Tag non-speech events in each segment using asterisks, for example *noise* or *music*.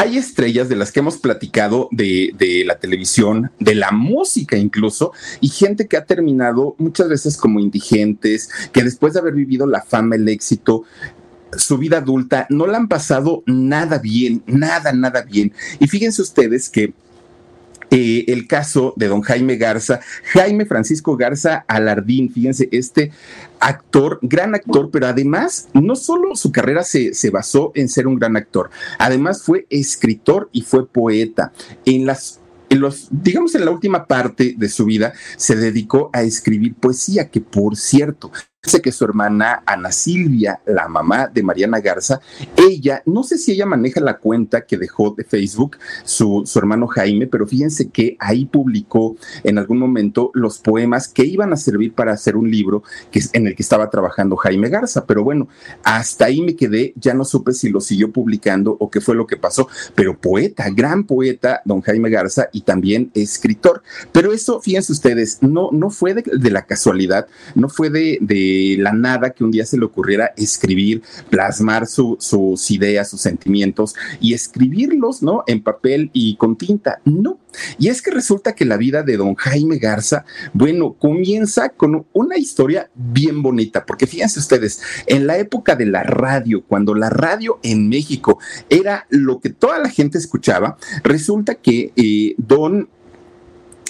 hay estrellas de las que hemos platicado de, la televisión, de la música incluso, y gente que ha terminado muchas veces como indigentes, que después de haber vivido la fama, el éxito, su vida adulta, no la han pasado nada bien, nada, nada bien. Y fíjense ustedes que eh, el caso de don Jaime Garza, Jaime Francisco Garza Alardín, fíjense, este actor, gran actor, pero además no solo su carrera se, se, basó en ser un gran actor, además fue escritor y fue poeta. En las en los, digamos, en la última parte de su vida se dedicó a escribir poesía, que por cierto, Dice que su hermana Ana Silvia, la mamá de Mariana Garza, ella, no sé si ella maneja la cuenta que dejó de Facebook su, hermano Jaime, pero fíjense que ahí publicó en algún momento los poemas que iban a servir para hacer un libro que, en el que estaba trabajando Jaime Garza. Pero bueno, hasta ahí me quedé, ya no supe si lo siguió publicando o qué fue lo que pasó. Pero poeta, gran poeta, don Jaime Garza, y también escritor. Pero eso, fíjense ustedes, no, no fue de, de la casualidad, no fue de, de la nada que un día se le ocurriera escribir, plasmar sus ideas, sus sentimientos y escribirlos, ¿no? En papel y con tinta. No. Y es que resulta que la vida de don Jaime Garza, bueno, comienza con una historia bien bonita, porque fíjense ustedes, en la época de la radio, cuando la radio en México era lo que toda la gente escuchaba, resulta que eh, don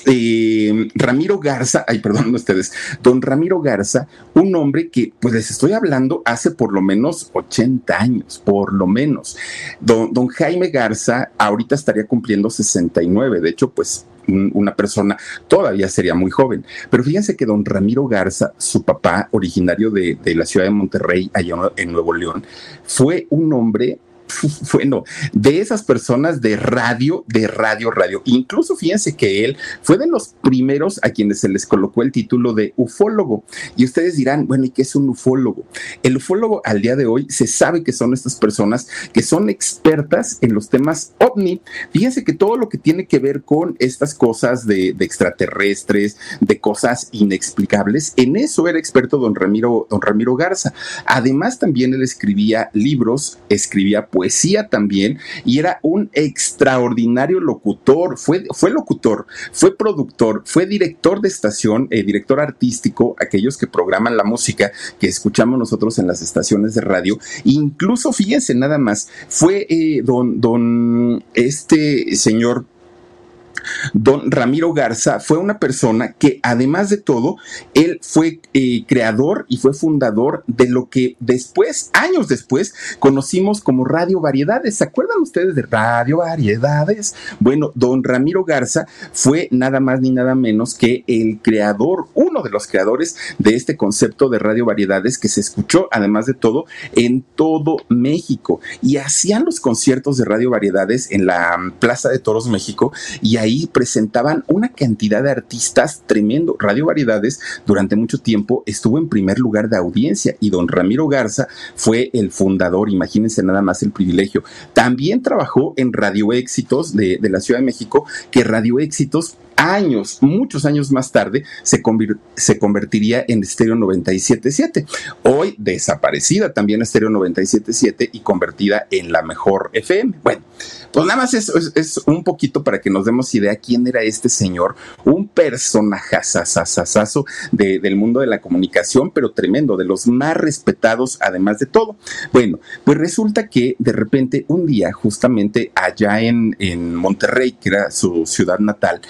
eh, Ramiro Garza, ay, perdón *laughs* ustedes, don Ramiro Garza, un hombre que, pues les estoy hablando hace por lo menos 80 años, por lo menos. Don, Jaime Garza ahorita estaría cumpliendo 69, de hecho, pues una persona todavía sería muy joven. Pero fíjense que don Ramiro Garza, su papá, originario de, de la ciudad de Monterrey, allá en Nuevo León, fue un hombre *laughs* bueno, de esas personas de radio, de radio, radio. Incluso fíjense que él fue de los primeros a quienes se les colocó el título de ufólogo. Y ustedes dirán, bueno, ¿y qué es un ufólogo? El ufólogo al día de hoy se sabe que son estas personas que son expertas en los temas ovni. Fíjense que todo lo que tiene que ver con estas cosas de, extraterrestres, de cosas inexplicables, en eso era experto don Ramiro, don Ramiro Garza. Además, también él escribía libros, escribía poesía también y era un extraordinario locutor, fue, fue locutor, fue productor, fue director de estación, eh, director artístico, aquellos que programan la música que escuchamos nosotros en las estaciones de radio, incluso fíjense nada más, fue eh, don, don, este señor Don Ramiro Garza fue una persona que, además de todo, él fue eh, creador y fue fundador de lo que después, años después, conocimos como Radio Variedades. ¿Se acuerdan ustedes de Radio Variedades? Bueno, don Ramiro Garza fue nada más ni nada menos que el creador, uno de los creadores de este concepto de Radio Variedades que se escuchó, además de todo, en todo México. Y hacían los conciertos de Radio Variedades en la Plaza de Toros México y ahí presentaban una cantidad de artistas tremendo. Radio Variedades durante mucho tiempo estuvo en primer lugar de audiencia y don Ramiro Garza fue el fundador, imagínense nada más el privilegio. También trabajó en Radio Éxitos de, de la Ciudad de México, que Radio Éxitos años, muchos años más tarde, se, se convertiría en Estéreo 977. Hoy desaparecida también Estéreo 977 y convertida en la mejor FM. Bueno, pues nada más es, es, un poquito para que nos demos idea quién era este señor, un personaje de, del mundo de la comunicación, pero tremendo, de los más respetados además de todo. Bueno, pues resulta que de repente un día, justamente allá en, en Monterrey, que era su ciudad natal,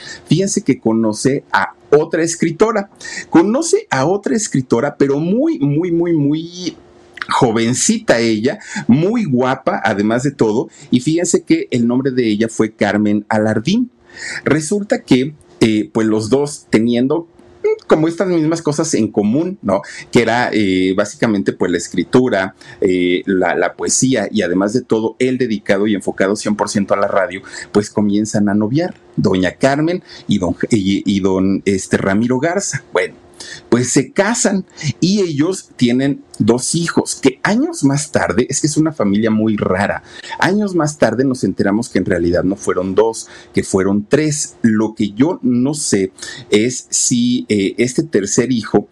fíjense que conoce a otra escritora. Conoce a otra escritora, pero muy, muy, muy, muy jovencita ella, muy guapa, además de todo, y fíjense que el nombre de ella fue Carmen Alardín. Resulta que, eh, pues los dos teniendo como estas mismas cosas en común, ¿no? Que era eh, básicamente pues la escritura, eh, la, poesía y además de todo el dedicado y enfocado 100% a la radio, pues comienzan a noviar, doña Carmen y don, y, don este, Ramiro Garza. Bueno, pues se casan y ellos tienen dos hijos, que años más tarde, es que es una familia muy rara, años más tarde nos enteramos que en realidad no fueron dos, que fueron tres. Lo que yo no sé es si eh, este tercer hijo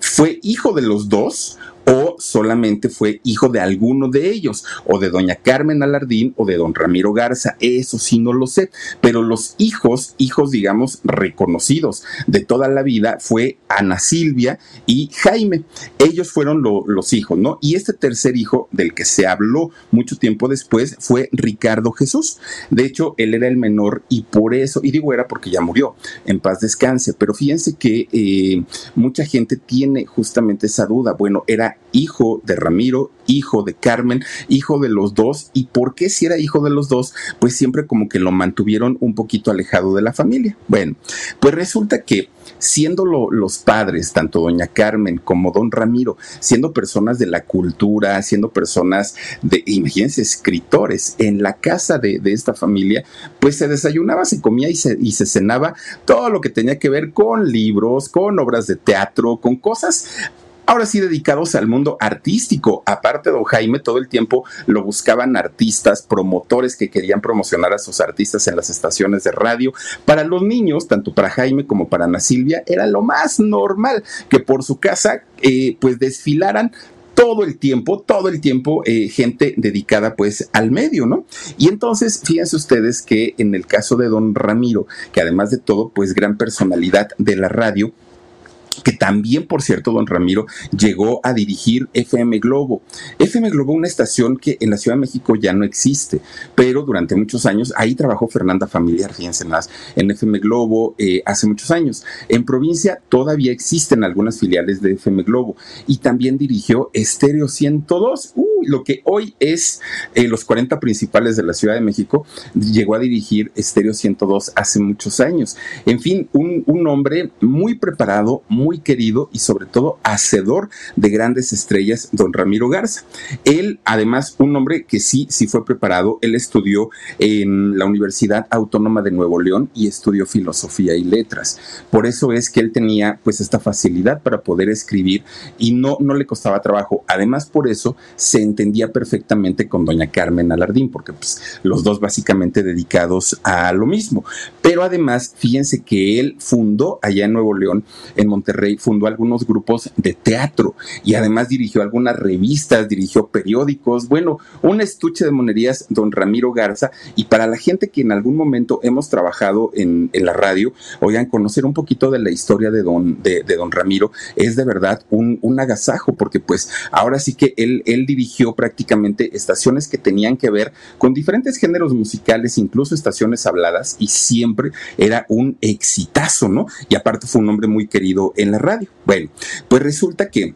fue hijo de los dos o solamente fue hijo de alguno de ellos, o de doña Carmen Alardín o de don Ramiro Garza, eso sí no lo sé, pero los hijos, hijos digamos reconocidos de toda la vida fue Ana Silvia y Jaime, ellos fueron los hijos, ¿no? Y este tercer hijo del que se habló mucho tiempo después fue Ricardo Jesús, de hecho él era el menor y por eso, y digo era porque ya murió, en paz descanse, pero fíjense que eh, mucha gente tiene justamente esa duda, bueno, era hijo de Ramiro, hijo de Carmen, hijo de los dos. ¿Y por qué si era hijo de los dos? Pues siempre como que lo mantuvieron un poquito alejado de la familia. Bueno, pues resulta que siendo los padres, tanto doña Carmen como don Ramiro, siendo personas de la cultura, siendo personas de, imagínense, escritores, en la casa de, esta familia, pues se desayunaba, se comía y se cenaba todo lo que tenía que ver con libros, con obras de teatro, con cosas ahora sí dedicados al mundo artístico. Aparte, don Jaime todo el tiempo lo buscaban artistas, promotores que querían promocionar a sus artistas en las estaciones de radio. Para los niños, tanto para Jaime como para Ana Silvia, era lo más normal que por su casa eh, pues desfilaran todo el tiempo, todo el tiempo eh, gente dedicada pues al medio, ¿no? Y entonces, fíjense ustedes que en el caso de don Ramiro, que además de todo pues gran personalidad de la radio, que también, por cierto, don Ramiro llegó a dirigir FM Globo. FM Globo, una estación que en la Ciudad de México ya no existe, pero durante muchos años ahí trabajó Fernanda Familiar, fíjense más, en FM Globo eh, hace muchos años. En provincia todavía existen algunas filiales de FM Globo y también dirigió Estéreo 102. Uh, lo que hoy es eh, los 40 principales de la Ciudad de México, llegó a dirigir Estéreo 102 hace muchos años. En fin, un, un hombre muy preparado, muy querido y sobre todo hacedor de grandes estrellas, don Ramiro Garza. Él, además, un hombre que sí, sí fue preparado, él estudió en la Universidad Autónoma de Nuevo León y estudió filosofía y letras. Por eso es que él tenía pues esta facilidad para poder escribir y no, no le costaba trabajo. Además, por eso se entendía perfectamente con doña Carmen Alardín, porque pues, los dos básicamente dedicados a lo mismo. Pero además, fíjense que él fundó allá en Nuevo León, en Monterrey, fundó algunos grupos de teatro y además dirigió algunas revistas, dirigió periódicos, bueno, un estuche de monerías, don Ramiro Garza, y para la gente que en algún momento hemos trabajado en, la radio, oigan, conocer un poquito de la historia de don, de, don Ramiro es de verdad un, un agasajo, porque pues ahora sí que él, él dirigió prácticamente estaciones que tenían que ver con diferentes géneros musicales, incluso estaciones habladas, y siempre era un exitazo, ¿no? Y aparte fue un hombre muy querido en la radio. Bueno, pues resulta que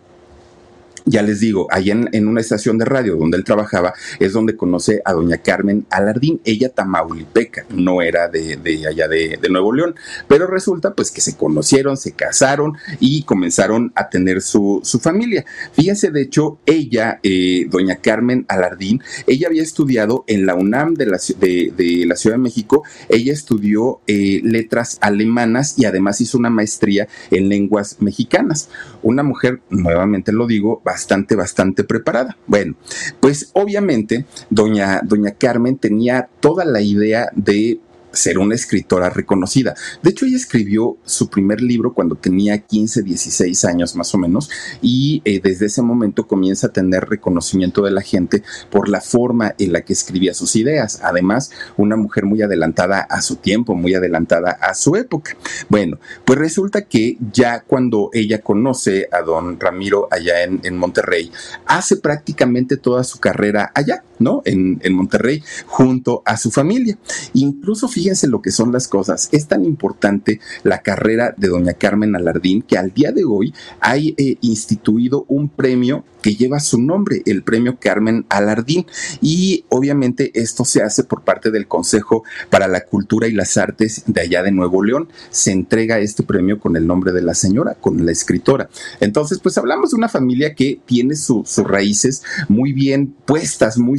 ya les digo, allá en, una estación de radio donde él trabajaba, es donde conoce a doña Carmen Alardín, ella tamaulipeca, no era de, allá de, Nuevo León, pero resulta pues que se conocieron, se casaron y comenzaron a tener su, familia. Fíjense, de hecho, ella, eh, doña Carmen Alardín, ella había estudiado en la UNAM de la, de, la Ciudad de México, ella estudió eh, letras alemanas y además hizo una maestría en lenguas mexicanas. Una mujer, nuevamente lo digo, bastante, bastante preparada. Bueno, pues obviamente doña, doña Carmen tenía toda la idea de ser una escritora reconocida. De hecho, ella escribió su primer libro cuando tenía 15, 16 años más o menos y eh, desde ese momento comienza a tener reconocimiento de la gente por la forma en la que escribía sus ideas. Además, una mujer muy adelantada a su tiempo, muy adelantada a su época. Bueno, pues resulta que ya cuando ella conoce a don Ramiro allá en, en Monterrey, hace prácticamente toda su carrera allá, ¿no? En, en Monterrey, junto a su familia. Incluso fíjense lo que son las cosas. Es tan importante la carrera de doña Carmen Alardín que al día de hoy hay eh, instituido un premio que lleva su nombre, el premio Carmen Alardín. Y obviamente esto se hace por parte del Consejo para la Cultura y las Artes de allá de Nuevo León. Se entrega este premio con el nombre de la señora, con la escritora. Entonces, pues hablamos de una familia que tiene sus raíces muy bien puestas, muy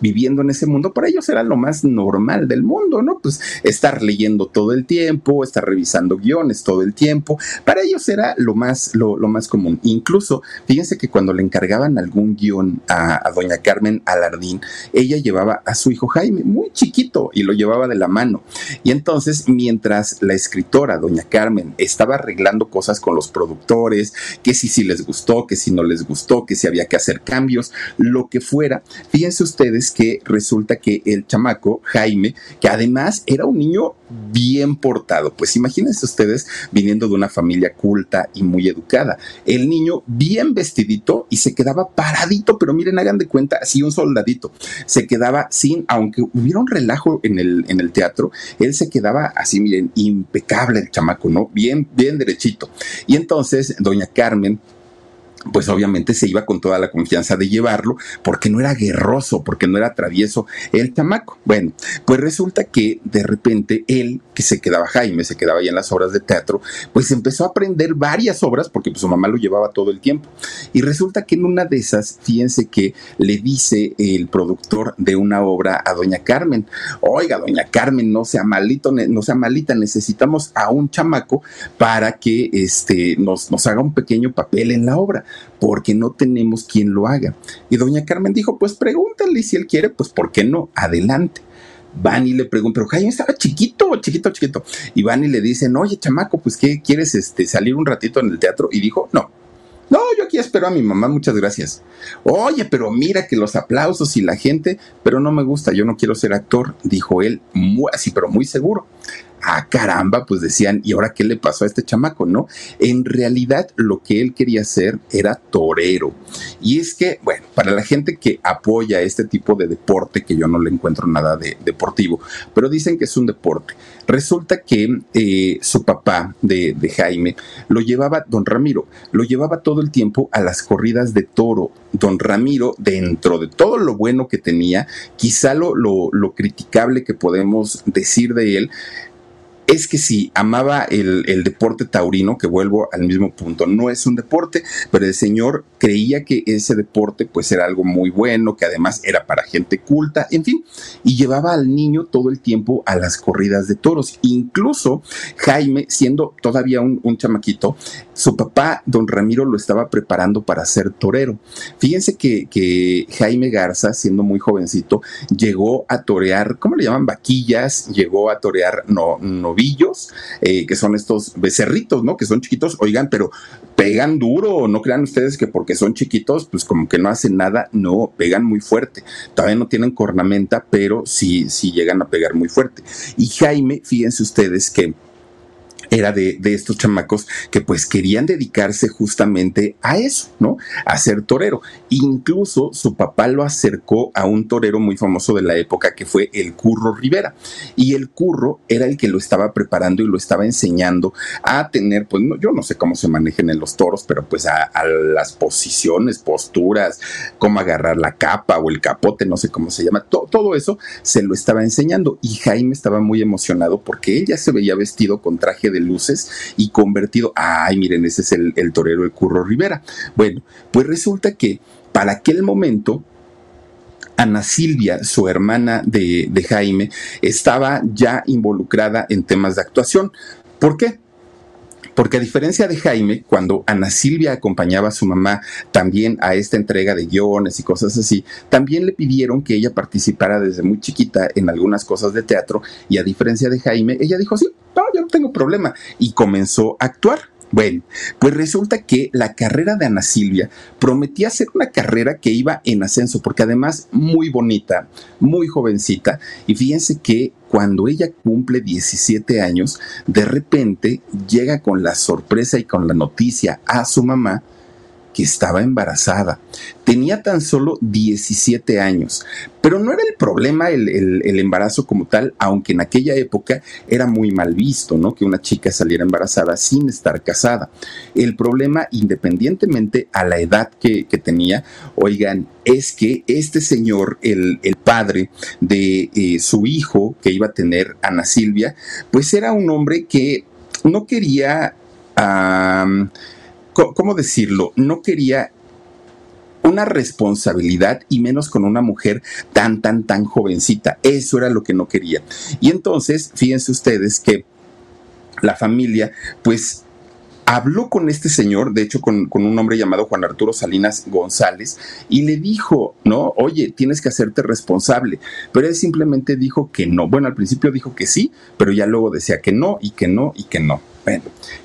viviendo en ese mundo, para ellos era lo más normal del mundo, ¿no? Pues estar leyendo todo el tiempo, estar revisando guiones todo el tiempo, para ellos era lo más, lo, lo más común. Incluso, fíjense que cuando le encargaban algún guion a, doña Carmen Alardín, ella llevaba a su hijo Jaime, muy chiquito, y lo llevaba de la mano. Y entonces, mientras la escritora, doña Carmen, estaba arreglando cosas con los productores, que si, si les gustó, que si no les gustó, que si había que hacer cambios, lo que fuera, fíjense ustedes que resulta que el chamaco, Jaime, que además era un niño bien portado, pues imagínense ustedes viniendo de una familia culta y muy educada, el niño bien vestidito y se quedaba paradito, pero miren, hagan de cuenta, así un soldadito, se quedaba sin, aunque hubiera un relajo en el, en el teatro, él se quedaba así, miren, impecable el chamaco, ¿no? Bien, bien derechito. Y entonces, doña Carmen, pues obviamente se iba con toda la confianza de llevarlo, porque no era guerroso, porque no era travieso el chamaco. Bueno, pues resulta que de repente él, que se quedaba Jaime, se quedaba ahí en las obras de teatro, pues empezó a aprender varias obras, porque pues su mamá lo llevaba todo el tiempo. Y resulta que en una de esas, fíjense que le dice el productor de una obra a doña Carmen, oiga, doña Carmen, no sea malito, no sea malita, necesitamos a un chamaco para que este, nos, nos haga un pequeño papel en la obra porque no tenemos quien lo haga. Y doña Carmen dijo, pues pregúntale si él quiere, pues ¿por qué no? Adelante. Van y le preguntan, pero Jaime estaba chiquito, chiquito, chiquito. Y van y le dicen, oye, chamaco, pues ¿qué quieres este, salir un ratito en el teatro? Y dijo, no, no, yo aquí espero a mi mamá, muchas gracias. Oye, pero mira que los aplausos y la gente, pero no me gusta, yo no quiero ser actor, dijo él, muy, así, pero muy seguro ah, caramba, pues decían, ¿y ahora qué le pasó a este chamaco, no? En realidad lo que él quería hacer era torero. Y es que, bueno, para la gente que apoya este tipo de deporte, que yo no le encuentro nada de deportivo, pero dicen que es un deporte, resulta que eh, su papá de, Jaime lo llevaba, don Ramiro, lo llevaba todo el tiempo a las corridas de toro. Don Ramiro, dentro de todo lo bueno que tenía, quizá lo, lo criticable que podemos decir de él, es que si amaba el, deporte taurino, que vuelvo al mismo punto, no es un deporte, pero el señor creía que ese deporte pues era algo muy bueno, que además era para gente culta, en fin, y llevaba al niño todo el tiempo a las corridas de toros. Incluso Jaime, siendo todavía un, chamaquito, su papá, don Ramiro, lo estaba preparando para ser torero. Fíjense que, que Jaime Garza, siendo muy jovencito, llegó a torear, ¿cómo le llaman? Vaquillas, llegó a torear no, eh, que son estos becerritos, ¿no? Que son chiquitos, oigan, pero pegan duro, no crean ustedes que porque son chiquitos, pues como que no hacen nada, no, pegan muy fuerte. Todavía no tienen cornamenta, pero sí, sí llegan a pegar muy fuerte. Y Jaime, fíjense ustedes que era de, de, estos chamacos que pues querían dedicarse justamente a eso, ¿no? A ser torero. Incluso su papá lo acercó a un torero muy famoso de la época que fue el Curro Rivera. Y el Curro era el que lo estaba preparando y lo estaba enseñando a tener, pues no, yo no sé cómo se manejen en los toros, pero pues a, las posiciones, posturas, cómo agarrar la capa o el capote, no sé cómo se llama, todo eso se lo estaba enseñando. Y Jaime estaba muy emocionado porque él ya se veía vestido con traje de luces y convertido, ay, miren, ese es el, torero el Curro Rivera. Bueno, pues resulta que para aquel momento, Ana Silvia, su hermana de, de, Jaime, estaba ya involucrada en temas de actuación. ¿Por qué? Porque a diferencia de Jaime, cuando Ana Silvia acompañaba a su mamá también a esta entrega de guiones y cosas así, también le pidieron que ella participara desde muy chiquita en algunas cosas de teatro y a diferencia de Jaime, ella dijo, sí, no, yo no tengo problema y comenzó a actuar. Bueno, pues resulta que la carrera de Ana Silvia prometía ser una carrera que iba en ascenso, porque además muy bonita, muy jovencita, y fíjense que cuando ella cumple 17 años, de repente llega con la sorpresa y con la noticia a su mamá que estaba embarazada. Tenía tan solo 17 años, pero no era el problema el, embarazo como tal, aunque en aquella época era muy mal visto, ¿no? Que una chica saliera embarazada sin estar casada. El problema, independientemente a la edad que, tenía, oigan, es que este señor, el, padre de eh, su hijo que iba a tener Ana Silvia, pues era un hombre que no quería... ¿cómo decirlo? No quería una responsabilidad y menos con una mujer tan, tan, tan jovencita. Eso era lo que no quería. Y entonces, fíjense ustedes que la familia, pues habló con este señor, de hecho con, con, un hombre llamado Juan Arturo Salinas González, y le dijo, ¿no? Oye, tienes que hacerte responsable. Pero él simplemente dijo que no. Bueno, al principio dijo que sí, pero ya luego decía que no y que no y que no. Bueno,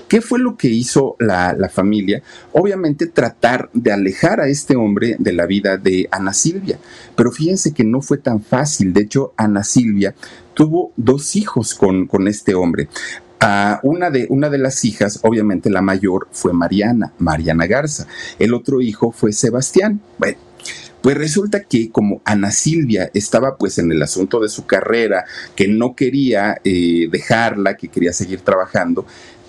¿qué fue lo que hizo la, familia? Obviamente tratar de alejar a este hombre de la vida de Ana Silvia. Pero fíjense que no fue tan fácil. De hecho, Ana Silvia tuvo dos hijos con, con este hombre. Una, de, una de las hijas, obviamente la mayor, fue Mariana, Mariana Garza. El otro hijo fue Sebastián. Bueno, pues resulta que como Ana Silvia estaba pues en el asunto de su carrera, que no quería eh, dejarla, que quería seguir trabajando,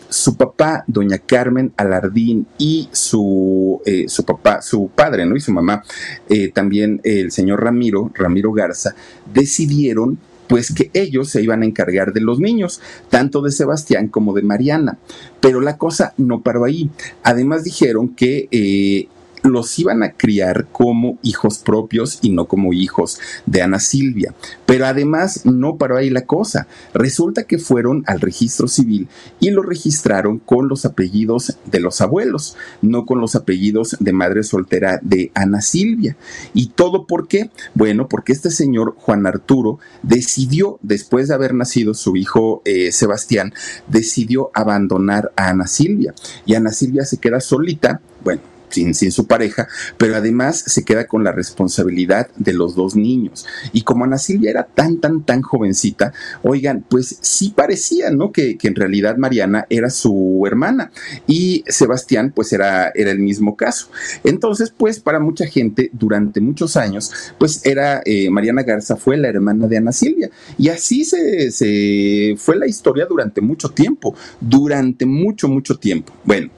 su papá, doña Carmen Alardín, y su, eh, su papá, su padre, ¿no? Y su mamá, eh, también el señor Ramiro, Ramiro Garza, decidieron pues que ellos se iban a encargar de los niños, tanto de Sebastián como de Mariana. Pero la cosa no paró ahí. Además dijeron que los iban a criar como hijos propios y no como hijos de Ana Silvia. Pero además no paró ahí la cosa. Resulta que fueron al registro civil y lo registraron con los apellidos de los abuelos, no con los apellidos de madre soltera de Ana Silvia. ¿Y todo por qué? Bueno, porque este señor Juan Arturo decidió, después de haber nacido su hijo eh, Sebastián, decidió abandonar a Ana Silvia. Y Ana Silvia se queda solita, bueno, sin, su pareja, pero además se queda con la responsabilidad de los dos niños. Y como Ana Silvia era tan, tan, tan jovencita, oigan, pues sí parecía, ¿no? Que, en realidad Mariana era su hermana y Sebastián, pues era, era el mismo caso. Entonces, pues para mucha gente, durante muchos años, pues era, eh, Mariana Garza fue la hermana de Ana Silvia. Y así se, se fue la historia durante mucho tiempo, durante mucho, mucho tiempo. Bueno,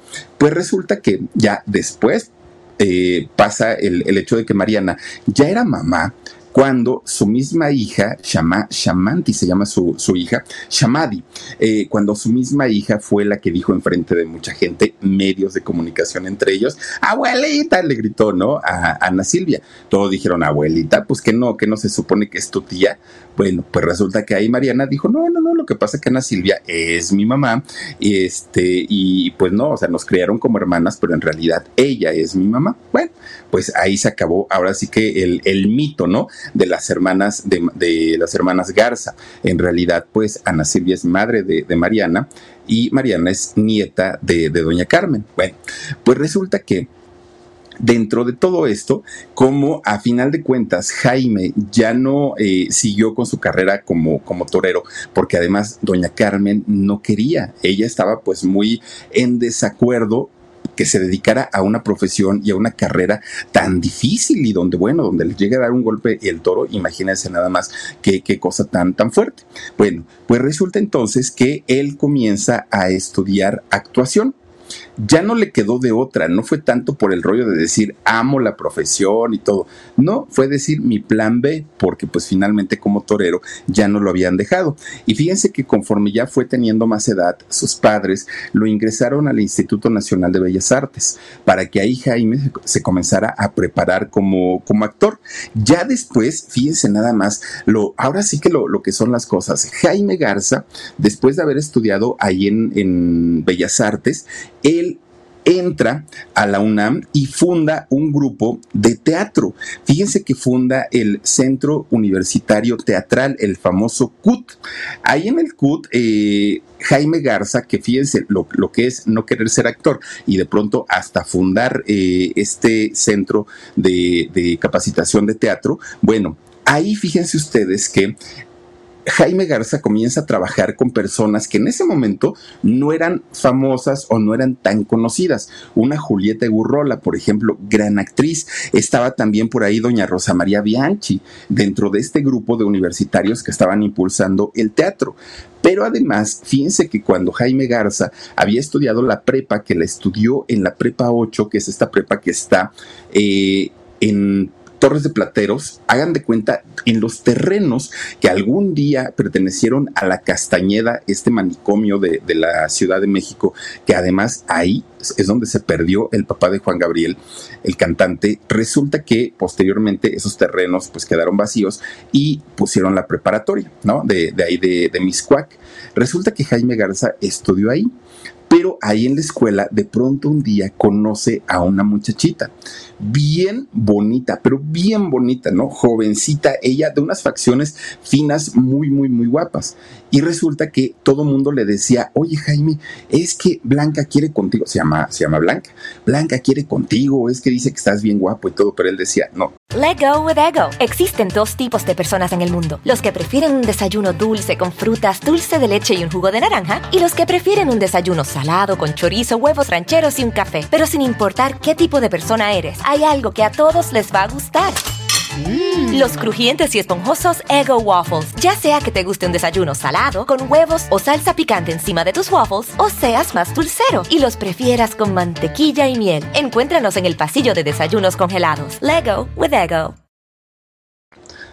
pues resulta que ya después eh, pasa el, el, hecho de que Mariana ya era mamá cuando su misma hija, Shama, Shamanti se llama su, hija, Shamadi, eh, cuando su misma hija fue la que dijo enfrente de mucha gente, medios de comunicación entre ellos, abuelita, le gritó, ¿no? A, Ana Silvia. Todos dijeron, abuelita, pues que no, que no se supone que es tu tía. Bueno, pues resulta que ahí Mariana dijo, no, no, no, lo que pasa es que Ana Silvia es mi mamá, este, y pues no, o sea, nos criaron como hermanas, pero en realidad ella es mi mamá. Bueno, pues ahí se acabó, ahora sí que el, el mito, ¿no? De las hermanas, de, las hermanas Garza. En realidad, pues Ana Silvia es madre de, Mariana y Mariana es nieta de, Doña Carmen. Bueno, pues resulta que dentro de todo esto, como a final de cuentas Jaime ya no eh, siguió con su carrera como, como torero, porque además doña Carmen no quería, ella estaba pues muy en desacuerdo que se dedicara a una profesión y a una carrera tan difícil y donde, bueno, donde le llegue a dar un golpe el toro, imagínense nada más qué, qué cosa tan, tan fuerte. Bueno, pues resulta entonces que él comienza a estudiar actuación ya no le quedó de otra, no fue tanto por el rollo de decir amo la profesión y todo, no, fue decir mi plan B, porque pues finalmente como torero ya no lo habían dejado. Y fíjense que conforme ya fue teniendo más edad, sus padres lo ingresaron al Instituto Nacional de Bellas Artes, para que ahí Jaime se comenzara a preparar como, como actor. Ya después, fíjense nada más, lo, ahora sí que lo, lo que son las cosas. Jaime Garza, después de haber estudiado ahí en, en Bellas Artes, él entra a la UNAM y funda un grupo de teatro. Fíjense que funda el Centro Universitario Teatral, el famoso CUT. Ahí en el CUT, eh, Jaime Garza, que fíjense lo, que es no querer ser actor y de pronto hasta fundar eh, este centro de, de capacitación de teatro, bueno, ahí fíjense ustedes que Jaime Garza comienza a trabajar con personas que en ese momento no eran famosas o no eran tan conocidas. Una Julieta Gurrola, por ejemplo, gran actriz. Estaba también por ahí doña Rosa María Bianchi, dentro de este grupo de universitarios que estaban impulsando el teatro. Pero además, fíjense que cuando Jaime Garza había estudiado la prepa, que la estudió en la prepa 8, que es esta prepa que está eh, en Torres de Plateros, hagan de cuenta, en los terrenos que algún día pertenecieron a la Castañeda, este manicomio de, la Ciudad de México, que además ahí es donde se perdió el papá de Juan Gabriel, el cantante. Resulta que posteriormente esos terrenos pues quedaron vacíos y pusieron la preparatoria, ¿no? De, de ahí de, de Miscuac. Resulta que Jaime Garza estudió ahí, pero ahí en la escuela de pronto un día conoce a una muchachita bien bonita, pero bien bonita, ¿no? Jovencita, ella de unas facciones finas, muy, muy, muy guapas. Y resulta que todo mundo le decía, oye Jaime, es que Blanca quiere contigo, se llama, se llama Blanca, Blanca quiere contigo, es que dice que estás bien guapo y todo, pero él decía, no. Let go with ego. Existen dos tipos de personas en el mundo, los que prefieren un desayuno dulce con frutas, dulce de leche y un jugo de naranja, y los que prefieren un desayuno salado con chorizo, huevos rancheros y un café. Pero sin importar qué tipo de persona eres, hay algo que a todos les va a gustar. Mm. Los crujientes y esponjosos Ego Waffles. Ya sea que te guste un desayuno salado, con huevos o salsa picante encima de tus waffles, o seas más dulcero y los prefieras con mantequilla y miel. Encuéntranos en el pasillo de desayunos congelados. Lego with Ego.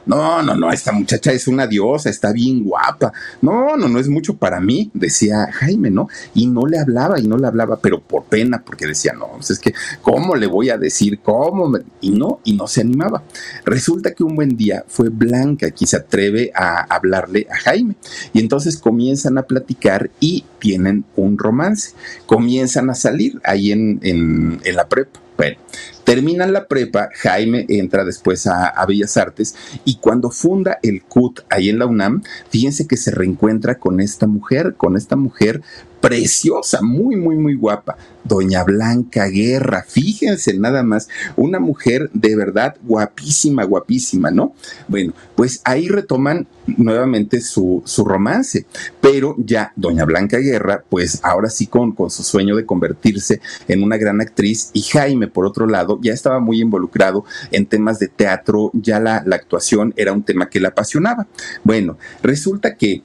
No, no, no, esta muchacha es una diosa, está bien guapa. No, no, no es mucho para mí, decía Jaime, ¿no? Y no le hablaba y no le hablaba, pero por pena, porque decía, no, pues es que, ¿cómo le voy a decir? ¿Cómo? Y no, y no se animaba. Resulta que un buen día fue Blanca quien se atreve a hablarle a Jaime. Y entonces comienzan a platicar y tienen un romance. Comienzan a salir ahí en, en, en la prepa. Bueno, terminan la prepa, Jaime entra después a, Bellas Artes y cuando funda el CUT ahí en la UNAM, fíjense que se reencuentra con esta mujer, con esta mujer preciosa, muy, muy, muy guapa, doña Blanca Guerra, fíjense nada más, una mujer de verdad guapísima, guapísima, ¿no? Bueno, pues ahí retoman nuevamente su, su romance, pero ya doña Blanca Guerra, pues ahora sí con, con su sueño de convertirse en una gran actriz y Jaime, por otro lado, ya estaba muy involucrado en temas de teatro, ya la, la actuación era un tema que le apasionaba. Bueno, resulta que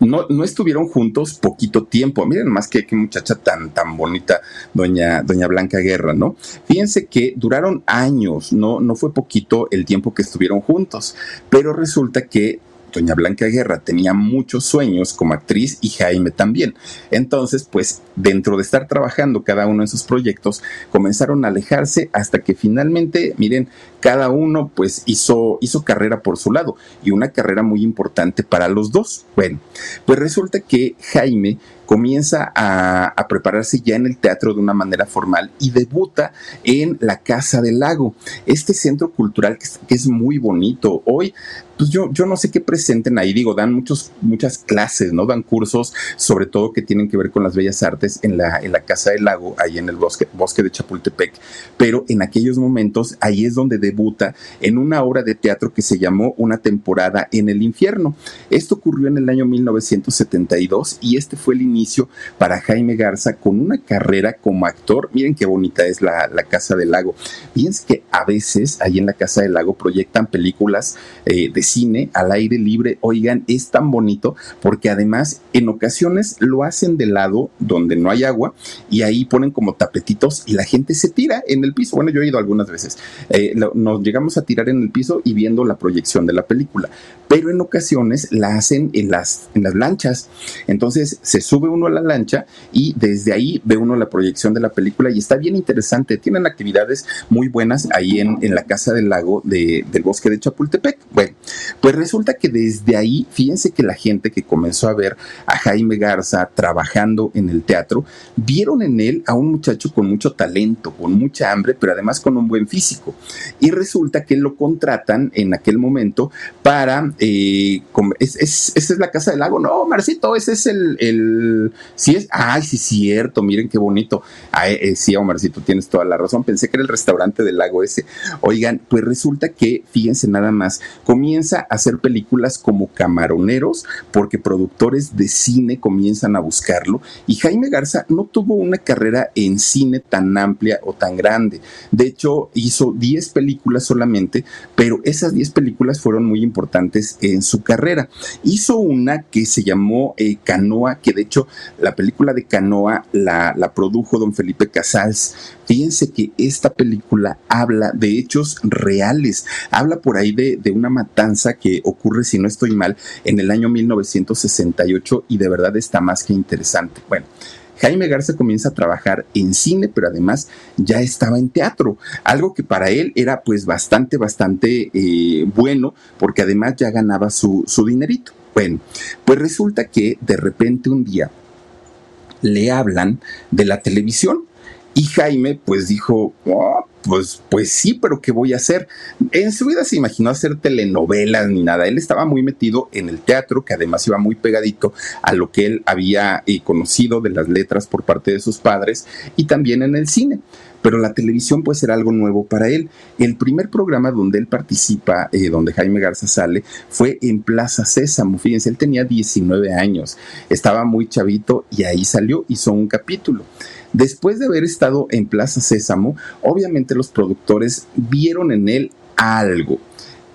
no, no estuvieron juntos poquito tiempo. Miren más que qué muchacha tan, tan bonita, doña, doña Blanca Guerra, ¿no? Fíjense que duraron años, no, no fue poquito el tiempo que estuvieron juntos, pero resulta que doña Blanca Guerra tenía muchos sueños como actriz y Jaime también. Entonces, pues dentro de estar trabajando cada uno en sus proyectos, comenzaron a alejarse hasta que finalmente, miren, cada uno pues hizo, hizo carrera por su lado y una carrera muy importante para los dos. Bueno, pues resulta que Jaime comienza a, prepararse ya en el teatro de una manera formal y debuta en la Casa del Lago, este centro cultural que es muy bonito. Hoy pues yo, yo no sé qué presenten ahí, digo, dan muchos, muchas clases, ¿no? Dan cursos, sobre todo que tienen que ver con las bellas artes en la, en la Casa del Lago, ahí en el bosque, bosque de Chapultepec, pero en aquellos momentos ahí es donde debuta en una obra de teatro que se llamó Una temporada en el infierno. Esto ocurrió en el año 1972 y este fue el inicio para Jaime Garza con una carrera como actor. Miren qué bonita es la, la Casa del Lago. Fíjense que a veces ahí en la Casa del Lago proyectan películas eh, de cine al aire libre, oigan, es tan bonito porque además en ocasiones lo hacen de lado donde no hay agua y ahí ponen como tapetitos y la gente se tira en el piso. Bueno, yo he ido algunas veces. Eh, nos llegamos a tirar en el piso y viendo la proyección de la película, pero en ocasiones la hacen en las, en las lanchas. Entonces se sube uno a la lancha y desde ahí ve uno la proyección de la película y está bien interesante. Tienen actividades muy buenas ahí en, en la Casa del Lago de, del Bosque de Chapultepec. Bueno, pues resulta que desde ahí, fíjense que la gente que comenzó a ver a Jaime Garza trabajando en el teatro, vieron en él a un muchacho con mucho talento, con mucha hambre, pero además con un buen físico. Y resulta que lo contratan en aquel momento para, eh, esa es la Casa del Lago, no, Marcito, ese es el, el sí es, ay, sí, cierto, miren qué bonito. Eh, sí, Omarcito, tienes toda la razón, pensé que era el restaurante del lago ese. Oigan, pues resulta que, fíjense nada más, comienza a hacer películas como camaroneros porque productores de cine comienzan a buscarlo y Jaime Garza no tuvo una carrera en cine tan amplia o tan grande. De hecho, hizo 10 películas solamente, pero esas 10 películas fueron muy importantes en su carrera. Hizo una que se llamó eh, Canoa, que de hecho la película de Canoa la, la produjo don Felipe Casals. Fíjense que esta película habla de hechos reales, habla por ahí de, de una matanza que ocurre, si no estoy mal, en el año 1968 y de verdad está más que interesante. Bueno. Jaime Garza comienza a trabajar en cine, pero además ya estaba en teatro, algo que para él era pues bastante, bastante eh, bueno, porque además ya ganaba su, su dinerito. Bueno, pues resulta que de repente un día le hablan de la televisión y Jaime pues dijo, oh, pues, pues sí, pero ¿qué voy a hacer? En su vida se imaginó hacer telenovelas ni nada. Él estaba muy metido en el teatro, que además iba muy pegadito a lo que él había eh, conocido de las letras por parte de sus padres y también en el cine pero la televisión puede ser algo nuevo para él. El primer programa donde él participa, eh, donde Jaime Garza sale, fue en Plaza Sésamo. Fíjense, él tenía 19 años, estaba muy chavito y ahí salió, hizo un capítulo. Después de haber estado en Plaza Sésamo, obviamente los productores vieron en él algo.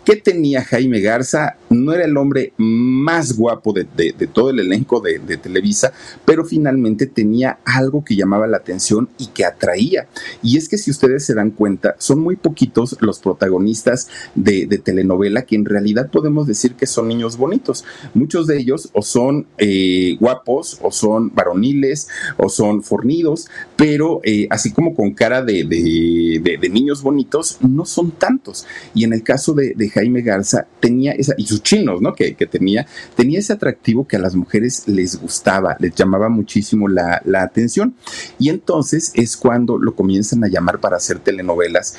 ¿Qué tenía Jaime Garza? No era el hombre más guapo de, todo el elenco de, Televisa, pero finalmente tenía algo que llamaba la atención y que atraía. Y es que si ustedes se dan cuenta, son muy poquitos los protagonistas de, telenovela que en realidad podemos decir que son niños bonitos. Muchos de ellos o son eh, guapos, o son varoniles, o son fornidos, pero eh, así como con cara de, niños bonitos, no son tantos. Y en el caso de Jaime Garza tenía esa, chinos, ¿no? Que, tenía, tenía ese atractivo que a las mujeres les gustaba, les llamaba muchísimo la, la atención. Y entonces es cuando lo comienzan a llamar para hacer telenovelas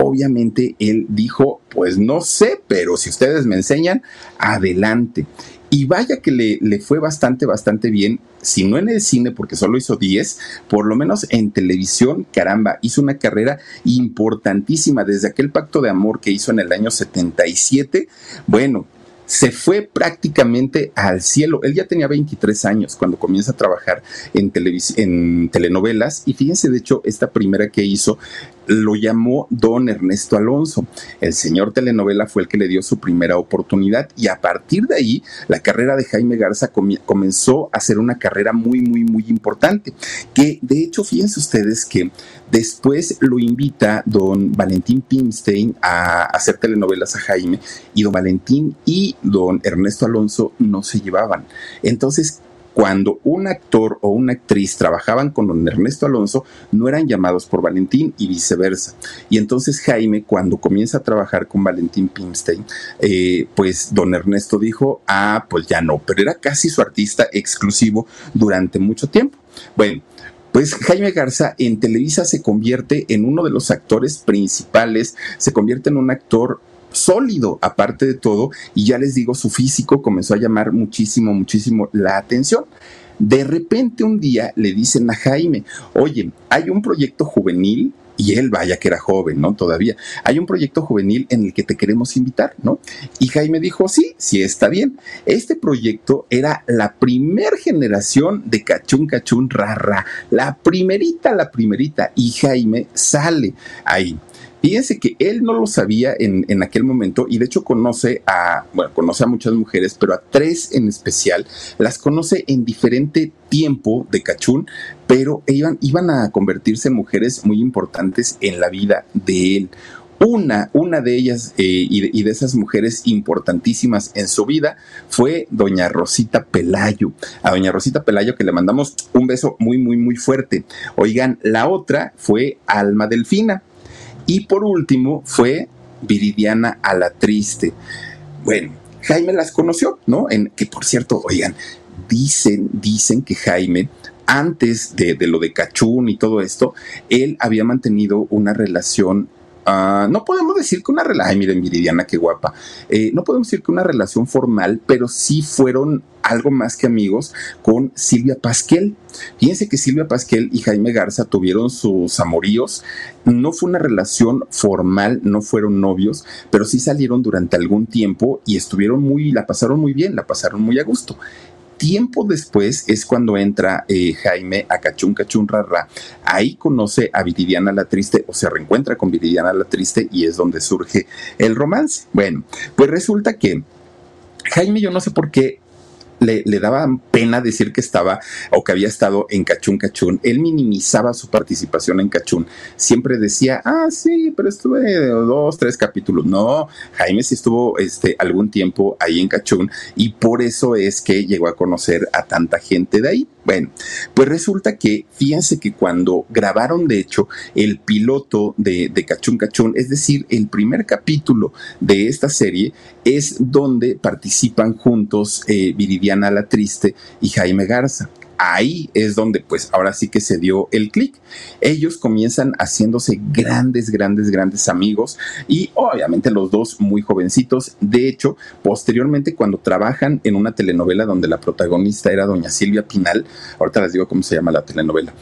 obviamente él dijo, pues no sé, pero si ustedes me enseñan, adelante. Y vaya que le, le, fue bastante, bastante bien, si no en el cine, porque solo hizo 10, por lo menos en televisión, caramba, hizo una carrera importantísima desde aquel pacto de amor que hizo en el año 77. Bueno, se fue prácticamente al cielo. Él ya tenía 23 años cuando comienza a trabajar en, en telenovelas y fíjense, de hecho, esta primera que hizo lo llamó don Ernesto Alonso. El señor telenovela fue el que le dio su primera oportunidad y a partir de ahí la carrera de Jaime Garza comenzó a ser una carrera muy, muy, muy importante. Que de hecho, fíjense ustedes que después lo invita don Valentín Pimstein a hacer telenovelas a Jaime y don Valentín y don Ernesto Alonso no se llevaban. Entonces, cuando un actor o una actriz trabajaban con don Ernesto Alonso, no eran llamados por Valentín y viceversa. Y entonces Jaime, cuando comienza a trabajar con Valentín Pimstein, eh, pues don Ernesto dijo, ah, pues ya no, pero era casi su artista exclusivo durante mucho tiempo. Bueno, pues Jaime Garza en Televisa se convierte en uno de los actores principales, se convierte en un actor sólido aparte de todo y ya les digo, su físico comenzó a llamar muchísimo, muchísimo la atención. De repente un día le dicen a Jaime, oye, hay un proyecto juvenil y él vaya que era joven, ¿no? Todavía. Hay un proyecto juvenil en el que te queremos invitar, ¿no? Y Jaime dijo, sí, sí está bien. Este proyecto era la primer generación de Cachún Cachún Rara, la primerita, la primerita. Y Jaime sale ahí. Fíjense que él no lo sabía en, en, aquel momento y de hecho conoce a, bueno, conoce a muchas mujeres, pero a tres en especial, las conoce en diferente tiempo de Cachún, pero iban, iban a convertirse en mujeres muy importantes en la vida de él. Una, una de ellas eh, y, de, y, de, esas mujeres importantísimas en su vida fue doña Rosita Pelayo. A doña Rosita Pelayo que le mandamos un beso muy, muy, muy fuerte. Oigan, la otra fue Alma Delfina. Y por último fue Viridiana a la Triste. Bueno, Jaime las conoció, ¿no? En, que por cierto, oigan, dicen, dicen que Jaime, antes de, de lo de Cachún y todo esto, él había mantenido una relación Uh, no podemos decir que una relación, ay miren Viridiana, qué guapa, eh, no podemos decir que una relación formal, pero sí fueron algo más que amigos con Silvia Pasquel. Fíjense que Silvia Pasquel y Jaime Garza tuvieron sus amoríos, no fue una relación formal, no fueron novios, pero sí salieron durante algún tiempo y estuvieron muy, la pasaron muy bien, la pasaron muy a gusto tiempo después es cuando entra eh, Jaime a Cachún Cachún Rara. Ahí conoce a Viridiana la Triste o se reencuentra con Viridiana la Triste y es donde surge el romance. Bueno, pues resulta que Jaime, yo no sé por qué le, le, daba pena decir que estaba o que había estado en Cachún Cachún. Él minimizaba su participación en Cachún. Siempre decía, ah, sí, pero estuve dos, tres capítulos. No, Jaime sí estuvo este, algún tiempo ahí en Cachún y por eso es que llegó a conocer a tanta gente de ahí. Bueno, pues resulta que, fíjense que cuando grabaron, de hecho, el piloto de, de Cachún Cachún, es decir, el primer capítulo de esta serie, es donde participan juntos eh, Viridiana la Triste y Jaime Garza ahí es donde pues ahora sí que se dio el clic. Ellos comienzan haciéndose grandes, grandes, grandes amigos y obviamente los dos muy jovencitos. De hecho, posteriormente cuando trabajan en una telenovela donde la protagonista era doña Silvia Pinal, ahorita les digo cómo se llama la telenovela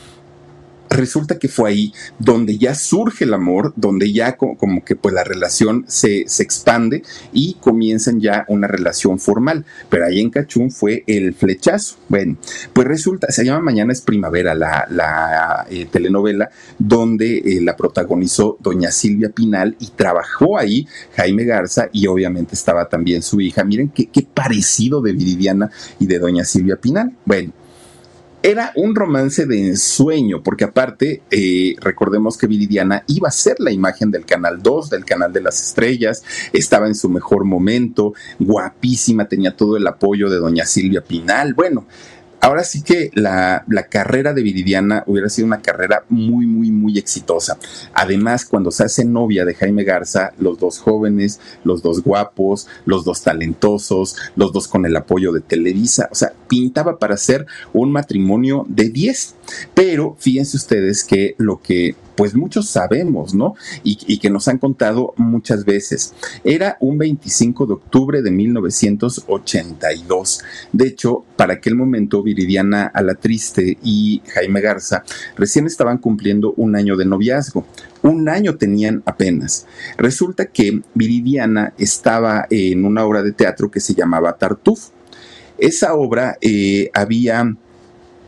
resulta que fue ahí donde ya surge el amor, donde ya como, que pues la relación se, se, expande y comienzan ya una relación formal. Pero ahí en Cachún fue el flechazo. Bueno, pues resulta, se llama Mañana es Primavera la, la eh, telenovela donde eh, la protagonizó doña Silvia Pinal y trabajó ahí Jaime Garza y obviamente estaba también su hija. Miren qué, qué parecido de Viridiana y de doña Silvia Pinal. Bueno era un romance de ensueño, porque aparte, eh, recordemos que Viridiana iba a ser la imagen del Canal 2, del Canal de las Estrellas, estaba en su mejor momento, guapísima, tenía todo el apoyo de doña Silvia Pinal. Bueno, ahora sí que la, la, carrera de Viridiana hubiera sido una carrera muy, muy, muy exitosa. Además, cuando se hace novia de Jaime Garza, los dos jóvenes, los dos guapos, los dos talentosos, los dos con el apoyo de Televisa, o sea, pintaba para ser un matrimonio de 10. Pero fíjense ustedes que lo que pues muchos sabemos, ¿no? Y, que nos han contado muchas veces. Era un 25 de octubre de 1982. De hecho, para aquel momento, Viridiana Alatriste y Jaime Garza recién estaban cumpliendo un año de noviazgo. Un año tenían apenas. Resulta que Viridiana estaba en una obra de teatro que se llamaba Tartufo. Esa obra eh, había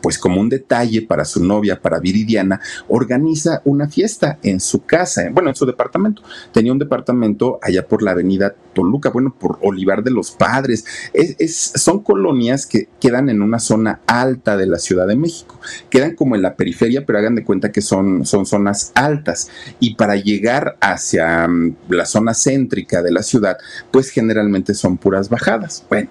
pues como un detalle para su novia, para Viridiana, organiza una fiesta en su casa, bueno, en su departamento. Tenía un departamento allá por la avenida Toluca, bueno, por Olivar de los Padres. Es, son colonias que quedan en una zona alta de la Ciudad de México. Quedan como en la periferia, pero hagan de cuenta que son, son zonas altas. Y para llegar hacia mm, la zona céntrica de la ciudad, pues generalmente son puras bajadas. Bueno,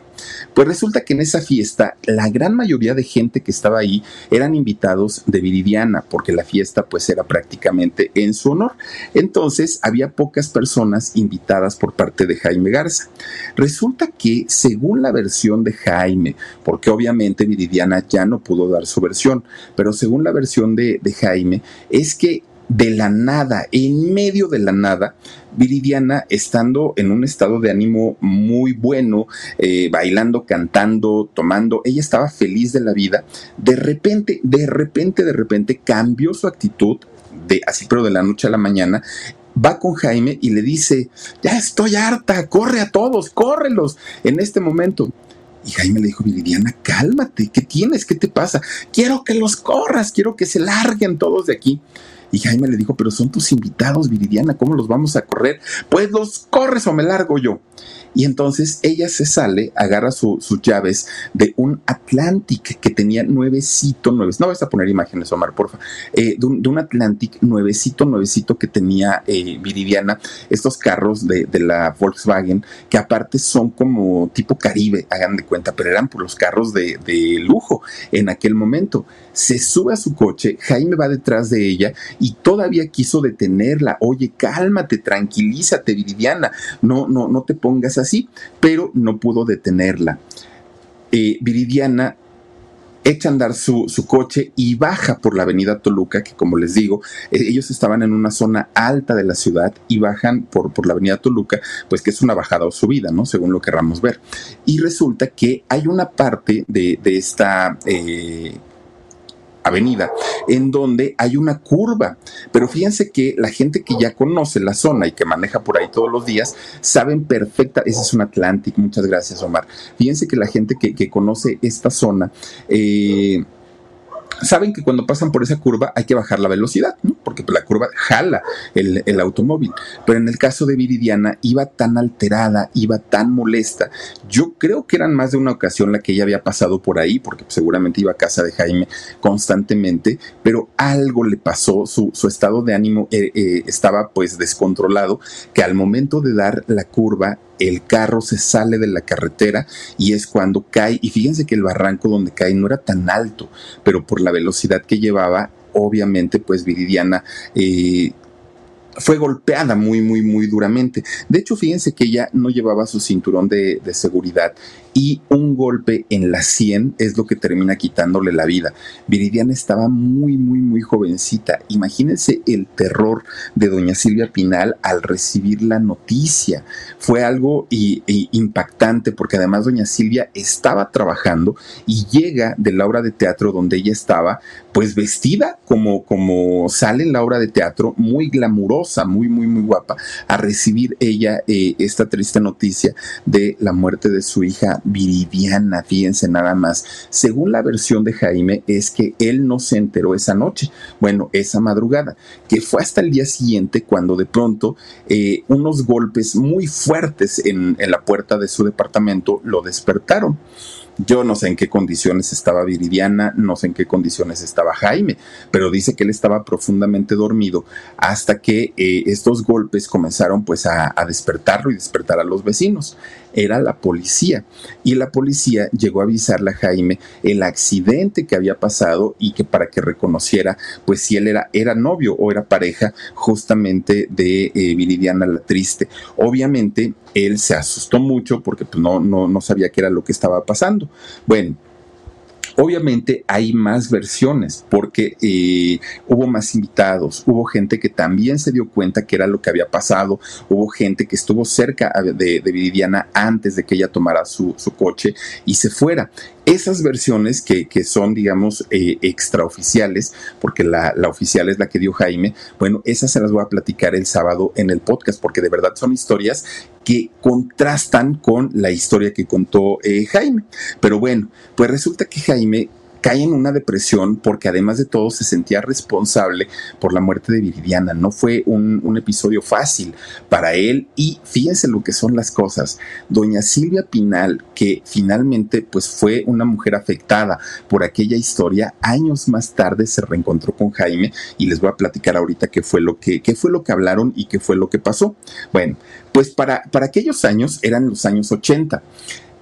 pues resulta que en esa fiesta la gran mayoría de gente que estaba ahí eran invitados de Viridiana, porque la fiesta pues era prácticamente en su honor. Entonces había pocas personas invitadas por parte de Jaime Garza. Resulta que según la versión de Jaime, porque obviamente Viridiana ya no pudo dar su versión, pero según la versión de, de Jaime, es que de la nada, en medio de la nada, Viridiana, estando en un estado de ánimo muy bueno, eh, bailando, cantando, tomando, ella estaba feliz de la vida, de repente, de repente, de repente cambió su actitud, de así pero de la noche a la mañana, va con Jaime y le dice, ya estoy harta, corre a todos, córrelos en este momento. Y Jaime le dijo, Viridiana, cálmate, ¿qué tienes? ¿Qué te pasa? Quiero que los corras, quiero que se larguen todos de aquí. Y Jaime le dijo, pero son tus invitados, Viridiana, ¿cómo los vamos a correr? Pues los corres o me largo yo. Y entonces ella se sale, agarra sus llaves de un Atlantic que tenía nuevecito, nuevecito, no vas a poner imágenes, Omar, porfa, eh, de, un, de, un, Atlantic nuevecito, nuevecito que tenía eh, Viridiana, estos carros de, de, la Volkswagen, que aparte son como tipo Caribe, hagan de cuenta, pero eran por los carros de, de lujo en aquel momento. Se sube a su coche, Jaime va detrás de ella y todavía quiso detenerla. Oye, cálmate, tranquilízate, Viridiana, no, no, no te pongas así, pero no pudo detenerla. Eh, Viridiana echa a andar su, su, coche y baja por la avenida Toluca, que como les digo, eh, ellos estaban en una zona alta de la ciudad y bajan por, por la avenida Toluca, pues que es una bajada o subida, ¿no? Según lo querramos ver. Y resulta que hay una parte de, de esta... Eh, avenida, en donde hay una curva. Pero fíjense que la gente que ya conoce la zona y que maneja por ahí todos los días, saben perfecta, ese es un Atlantic, muchas gracias Omar. Fíjense que la gente que, que conoce esta zona, eh, saben que cuando pasan por esa curva hay que bajar la velocidad, ¿no? porque la curva jala el, el, automóvil. Pero en el caso de Viridiana iba tan alterada, iba tan molesta. Yo creo que eran más de una ocasión la que ella había pasado por ahí, porque seguramente iba a casa de Jaime constantemente, pero algo le pasó, su, su estado de ánimo eh, eh, estaba pues descontrolado, que al momento de dar la curva el carro se sale de la carretera y es cuando cae. Y fíjense que el barranco donde cae no era tan alto, pero por la velocidad que llevaba, obviamente, pues Viridiana eh, fue golpeada muy, muy, muy duramente. De hecho, fíjense que ella no llevaba su cinturón de, de, seguridad y un golpe en la sien es lo que termina quitándole la vida. Viridiana estaba muy, muy, muy jovencita. Imagínense el terror de doña Silvia Pinal al recibir la noticia. Fue algo impactante porque además doña Silvia estaba trabajando y llega de la obra de teatro donde ella estaba, pues vestida como, como sale en la obra de teatro, muy glamurosa, muy, muy, muy guapa, a recibir ella eh, esta triste noticia de la muerte de su hija Viridiana, fíjense nada más. Según la versión de Jaime, es que él no se enteró esa noche, bueno, esa madrugada, que fue hasta el día siguiente cuando de pronto eh, unos golpes muy fuertes en, la puerta de su departamento lo despertaron. Yo no sé en qué condiciones estaba Viridiana, no sé en qué condiciones estaba Jaime, pero dice que él estaba profundamente dormido hasta que eh, estos golpes comenzaron pues a, a despertarlo y despertar a los vecinos era la policía. Y la policía llegó a avisarle a Jaime el accidente que había pasado y que para que reconociera, pues si él era, era novio o era pareja justamente de eh, Viridiana la Triste. Obviamente él se asustó mucho porque pues, no, no, no sabía qué era lo que estaba pasando. Bueno, Obviamente hay más versiones porque eh, hubo más invitados, hubo gente que también se dio cuenta que era lo que había pasado, hubo gente que estuvo cerca de, de Viridiana antes de que ella tomara su, su coche y se fuera esas versiones que, son, digamos, eh, extraoficiales, porque la, la, oficial es la que dio Jaime, bueno, esas se las voy a platicar el sábado en el podcast, porque de verdad son historias que contrastan con la historia que contó eh, Jaime. Pero bueno, pues resulta que Jaime cae en una depresión porque además de todo se sentía responsable por la muerte de Viridiana. No fue un, episodio fácil para él y fíjense lo que son las cosas. Doña Silvia Pinal, que finalmente pues fue una mujer afectada por aquella historia, años más tarde se reencontró con Jaime y les voy a platicar ahorita qué fue lo que, qué fue lo que hablaron y qué fue lo que pasó. Bueno, pues para, para aquellos años eran los años 80.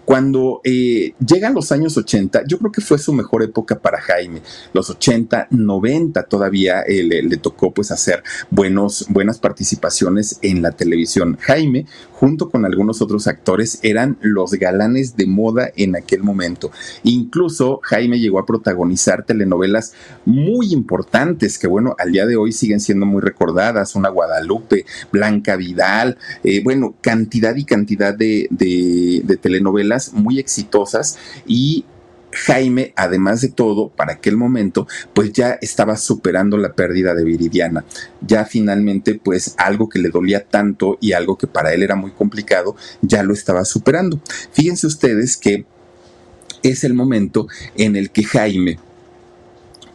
Cuando eh, llegan los años 80, yo creo que fue su mejor época para Jaime. Los 80, 90 todavía eh, le, tocó pues hacer buenos, buenas participaciones en la televisión. Jaime, junto con algunos otros actores, eran los galanes de moda en aquel momento. Incluso Jaime llegó a protagonizar telenovelas muy importantes que bueno, al día de hoy siguen siendo muy recordadas. Una Guadalupe, Blanca Vidal, eh, bueno, cantidad y cantidad de telenovelas muy exitosas y Jaime, además de todo, para aquel momento, pues ya estaba superando la pérdida de Viridiana. Ya finalmente, pues algo que le dolía tanto y algo que para él era muy complicado, ya lo estaba superando. Fíjense ustedes que es el momento en el que Jaime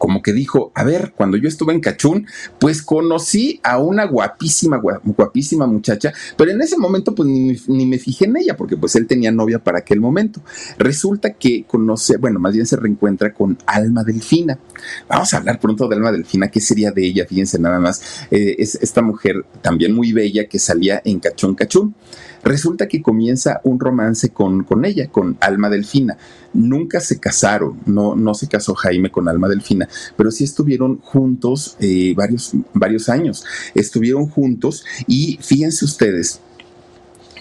como que dijo, a ver, cuando yo estuve en Cachún, pues conocí a una guapísima, guapísima muchacha, pero en ese momento pues ni, me fijé en ella, porque pues él tenía novia para aquel momento. Resulta que conoce, bueno, más bien se reencuentra con Alma Delfina. Vamos a hablar pronto de Alma Delfina, ¿qué sería de ella? Fíjense nada más, eh, es esta mujer también muy bella que salía en Cachún Cachún. Resulta que comienza un romance con, con ella, con Alma Delfina. Nunca se casaron, no, no se casó Jaime con Alma Delfina, pero sí estuvieron juntos eh, varios, varios años. Estuvieron juntos y fíjense ustedes,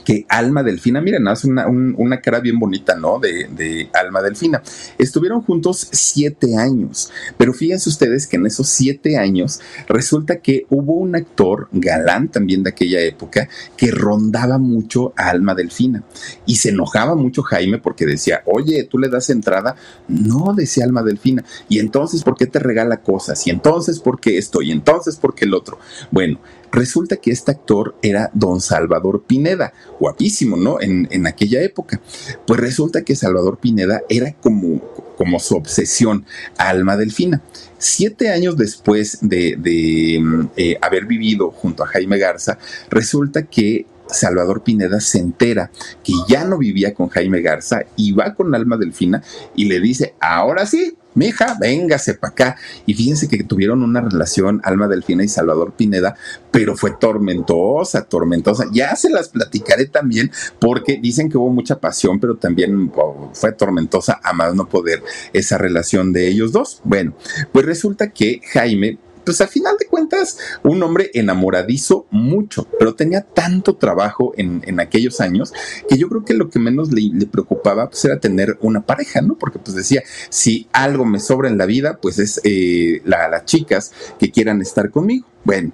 que Alma Delfina, miren, hace una, cara bien bonita, ¿no? De, de, Alma Delfina. Estuvieron juntos siete años, pero fíjense ustedes que en esos siete años resulta que hubo un actor galán también de aquella época que rondaba mucho a Alma Delfina y se enojaba mucho Jaime porque decía, oye, tú le das entrada. No, decía Alma Delfina. Y entonces, ¿por qué te regala cosas? Y entonces, ¿por qué esto? Y entonces, ¿por qué el otro? Bueno, Resulta que este actor era don Salvador Pineda, guapísimo, ¿no? En, en aquella época. Pues resulta que Salvador Pineda era como, como su obsesión, alma delfina. Siete años después de, de mm, eh, haber vivido junto a Jaime Garza, resulta que Salvador Pineda se entera que ya no vivía con Jaime Garza y va con Alma Delfina y le dice, ahora sí, mija, véngase para acá. Y fíjense que tuvieron una relación Alma Delfina y Salvador Pineda, pero fue tormentosa, tormentosa. Ya se las platicaré también porque dicen que hubo mucha pasión, pero también oh, fue tormentosa a más no poder esa relación de ellos dos. Bueno, pues resulta que Jaime pues al final de cuentas, un hombre enamoradizo mucho, pero tenía tanto trabajo en, aquellos años que yo creo que lo que menos le, preocupaba pues, era tener una pareja, ¿no? Porque pues decía, si algo me sobra en la vida, pues es eh, las chicas que quieran estar conmigo. Bueno,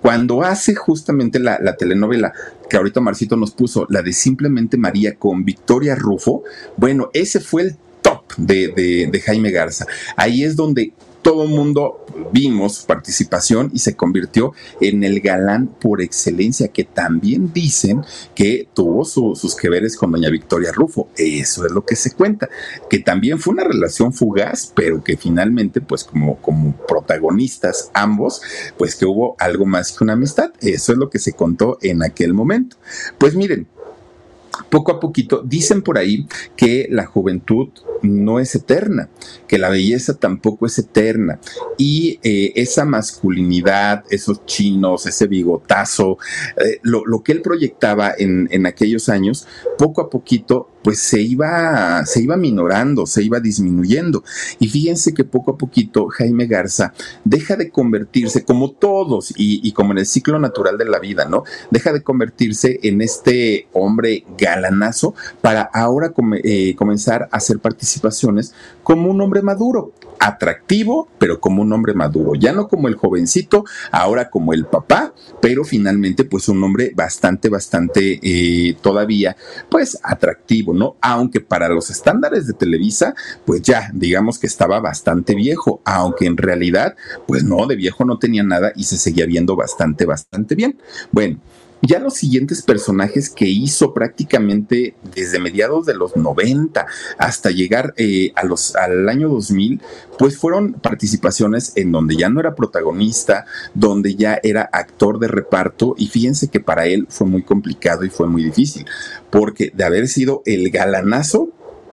cuando hace justamente la, telenovela que ahorita Marcito nos puso, la de Simplemente María con Victoria Rufo, bueno, ese fue el top de, de Jaime Garza. Ahí es donde todo el mundo vimos su participación y se convirtió en el galán por excelencia, que también dicen que tuvo sus que veres con doña Victoria Rufo. Eso es lo que se cuenta, que también fue una relación fugaz, pero que finalmente, pues como, como protagonistas ambos, pues que hubo algo más que una amistad. Eso es lo que se contó en aquel momento. Pues miren, poco a poquito, dicen por ahí que la juventud no es eterna, que la belleza tampoco es eterna. Y eh, esa masculinidad, esos chinos, ese bigotazo, eh, lo, que él proyectaba en, en aquellos años, poco a poquito pues se iba, se iba minorando, se iba disminuyendo. Y fíjense que poco a poquito Jaime Garza deja de convertirse, como todos y, como en el ciclo natural de la vida, ¿no? Deja de convertirse en este hombre galanazo para ahora eh, comenzar a hacer participaciones como un hombre maduro. atractivo, pero como un hombre maduro, ya no como el jovencito, ahora como el papá, pero finalmente pues un hombre bastante, bastante eh, todavía pues atractivo, ¿no? Aunque para los estándares de Televisa, pues ya digamos que estaba bastante viejo, aunque en realidad pues no, de viejo no tenía nada y se seguía viendo bastante, bastante bien. Bueno, ya los siguientes personajes que hizo prácticamente desde mediados de los 90 hasta llegar eh, a los, al año 2000, pues fueron participaciones en donde ya no era protagonista, donde ya era actor de reparto y fíjense que para él fue muy complicado y fue muy difícil, porque de haber sido el galanazo,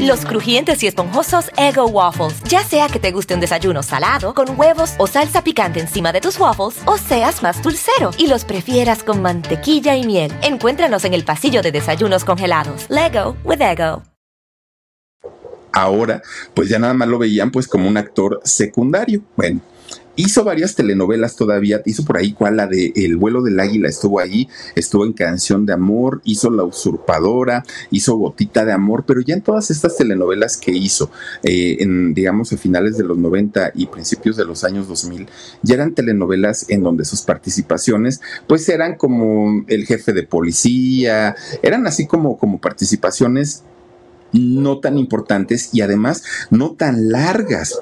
Los crujientes y esponjosos Ego Waffles. Ya sea que te guste un desayuno salado, con huevos o salsa picante encima de tus waffles, o seas más dulcero y los prefieras con mantequilla y miel. Encuéntranos en el pasillo de desayunos congelados. Lego with Ego. Ahora, pues ya nada más lo veían pues como un actor secundario. Bueno, hizo varias telenovelas todavía, hizo por ahí cuál, la de El vuelo del águila estuvo ahí, estuvo en Canción de Amor, hizo La usurpadora, hizo Gotita de Amor, pero ya en todas estas telenovelas que hizo, eh, en digamos a finales de los 90 y principios de los años 2000, ya eran telenovelas en donde sus participaciones pues eran como el jefe de policía, eran así como, como participaciones no tan importantes y además no tan largas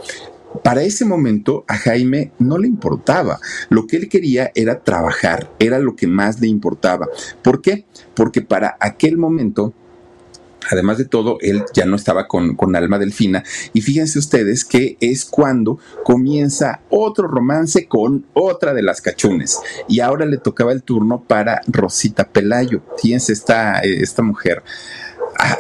para ese momento a Jaime no le importaba. Lo que él quería era trabajar, era lo que más le importaba. ¿Por qué? Porque para aquel momento Además de todo, él ya no estaba con, con, Alma Delfina. Y fíjense ustedes que es cuando comienza otro romance con otra de las cachunes. Y ahora le tocaba el turno para Rosita Pelayo. Fíjense esta, esta mujer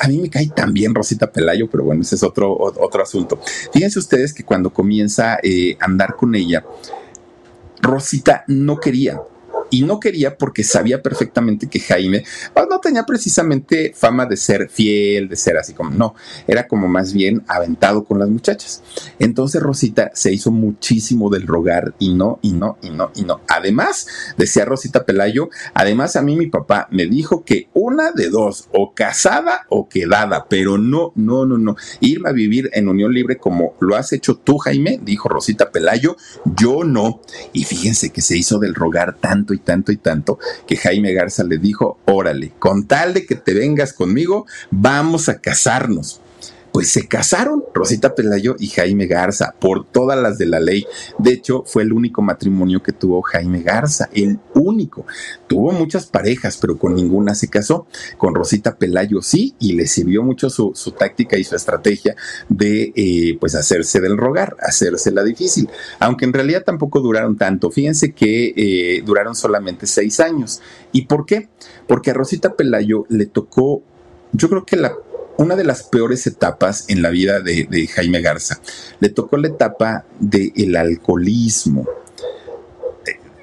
a, mí me cae también Rosita Pelayo, pero bueno, ese es otro, otro asunto. Fíjense ustedes que cuando comienza eh, a andar con ella, Rosita no quería, y no quería porque sabía perfectamente que Jaime pues, no tenía precisamente fama de ser fiel, de ser así como, no, era como más bien aventado con las muchachas. Entonces Rosita se hizo muchísimo del rogar y no, y no, y no, y no. Además, decía Rosita Pelayo, además a mí mi papá me dijo que una de dos, o casada o quedada, pero no, no, no, no. Irme a vivir en unión libre como lo has hecho tú, Jaime, dijo Rosita Pelayo, yo no. Y fíjense que se hizo del rogar tanto y tanto y tanto que Jaime Garza le dijo, órale, con tal de que te vengas conmigo, vamos a casarnos pues se casaron Rosita Pelayo y Jaime Garza por todas las de la ley. De hecho, fue el único matrimonio que tuvo Jaime Garza, el único. Tuvo muchas parejas, pero con ninguna se casó. Con Rosita Pelayo sí, y le sirvió mucho su, táctica y su estrategia de eh, pues hacerse del rogar, hacerse la difícil. Aunque en realidad tampoco duraron tanto. Fíjense que eh, duraron solamente seis años. ¿Y por qué? Porque a Rosita Pelayo le tocó, yo creo que la una de las peores etapas en la vida de, Jaime Garza. Le tocó la etapa del alcoholismo.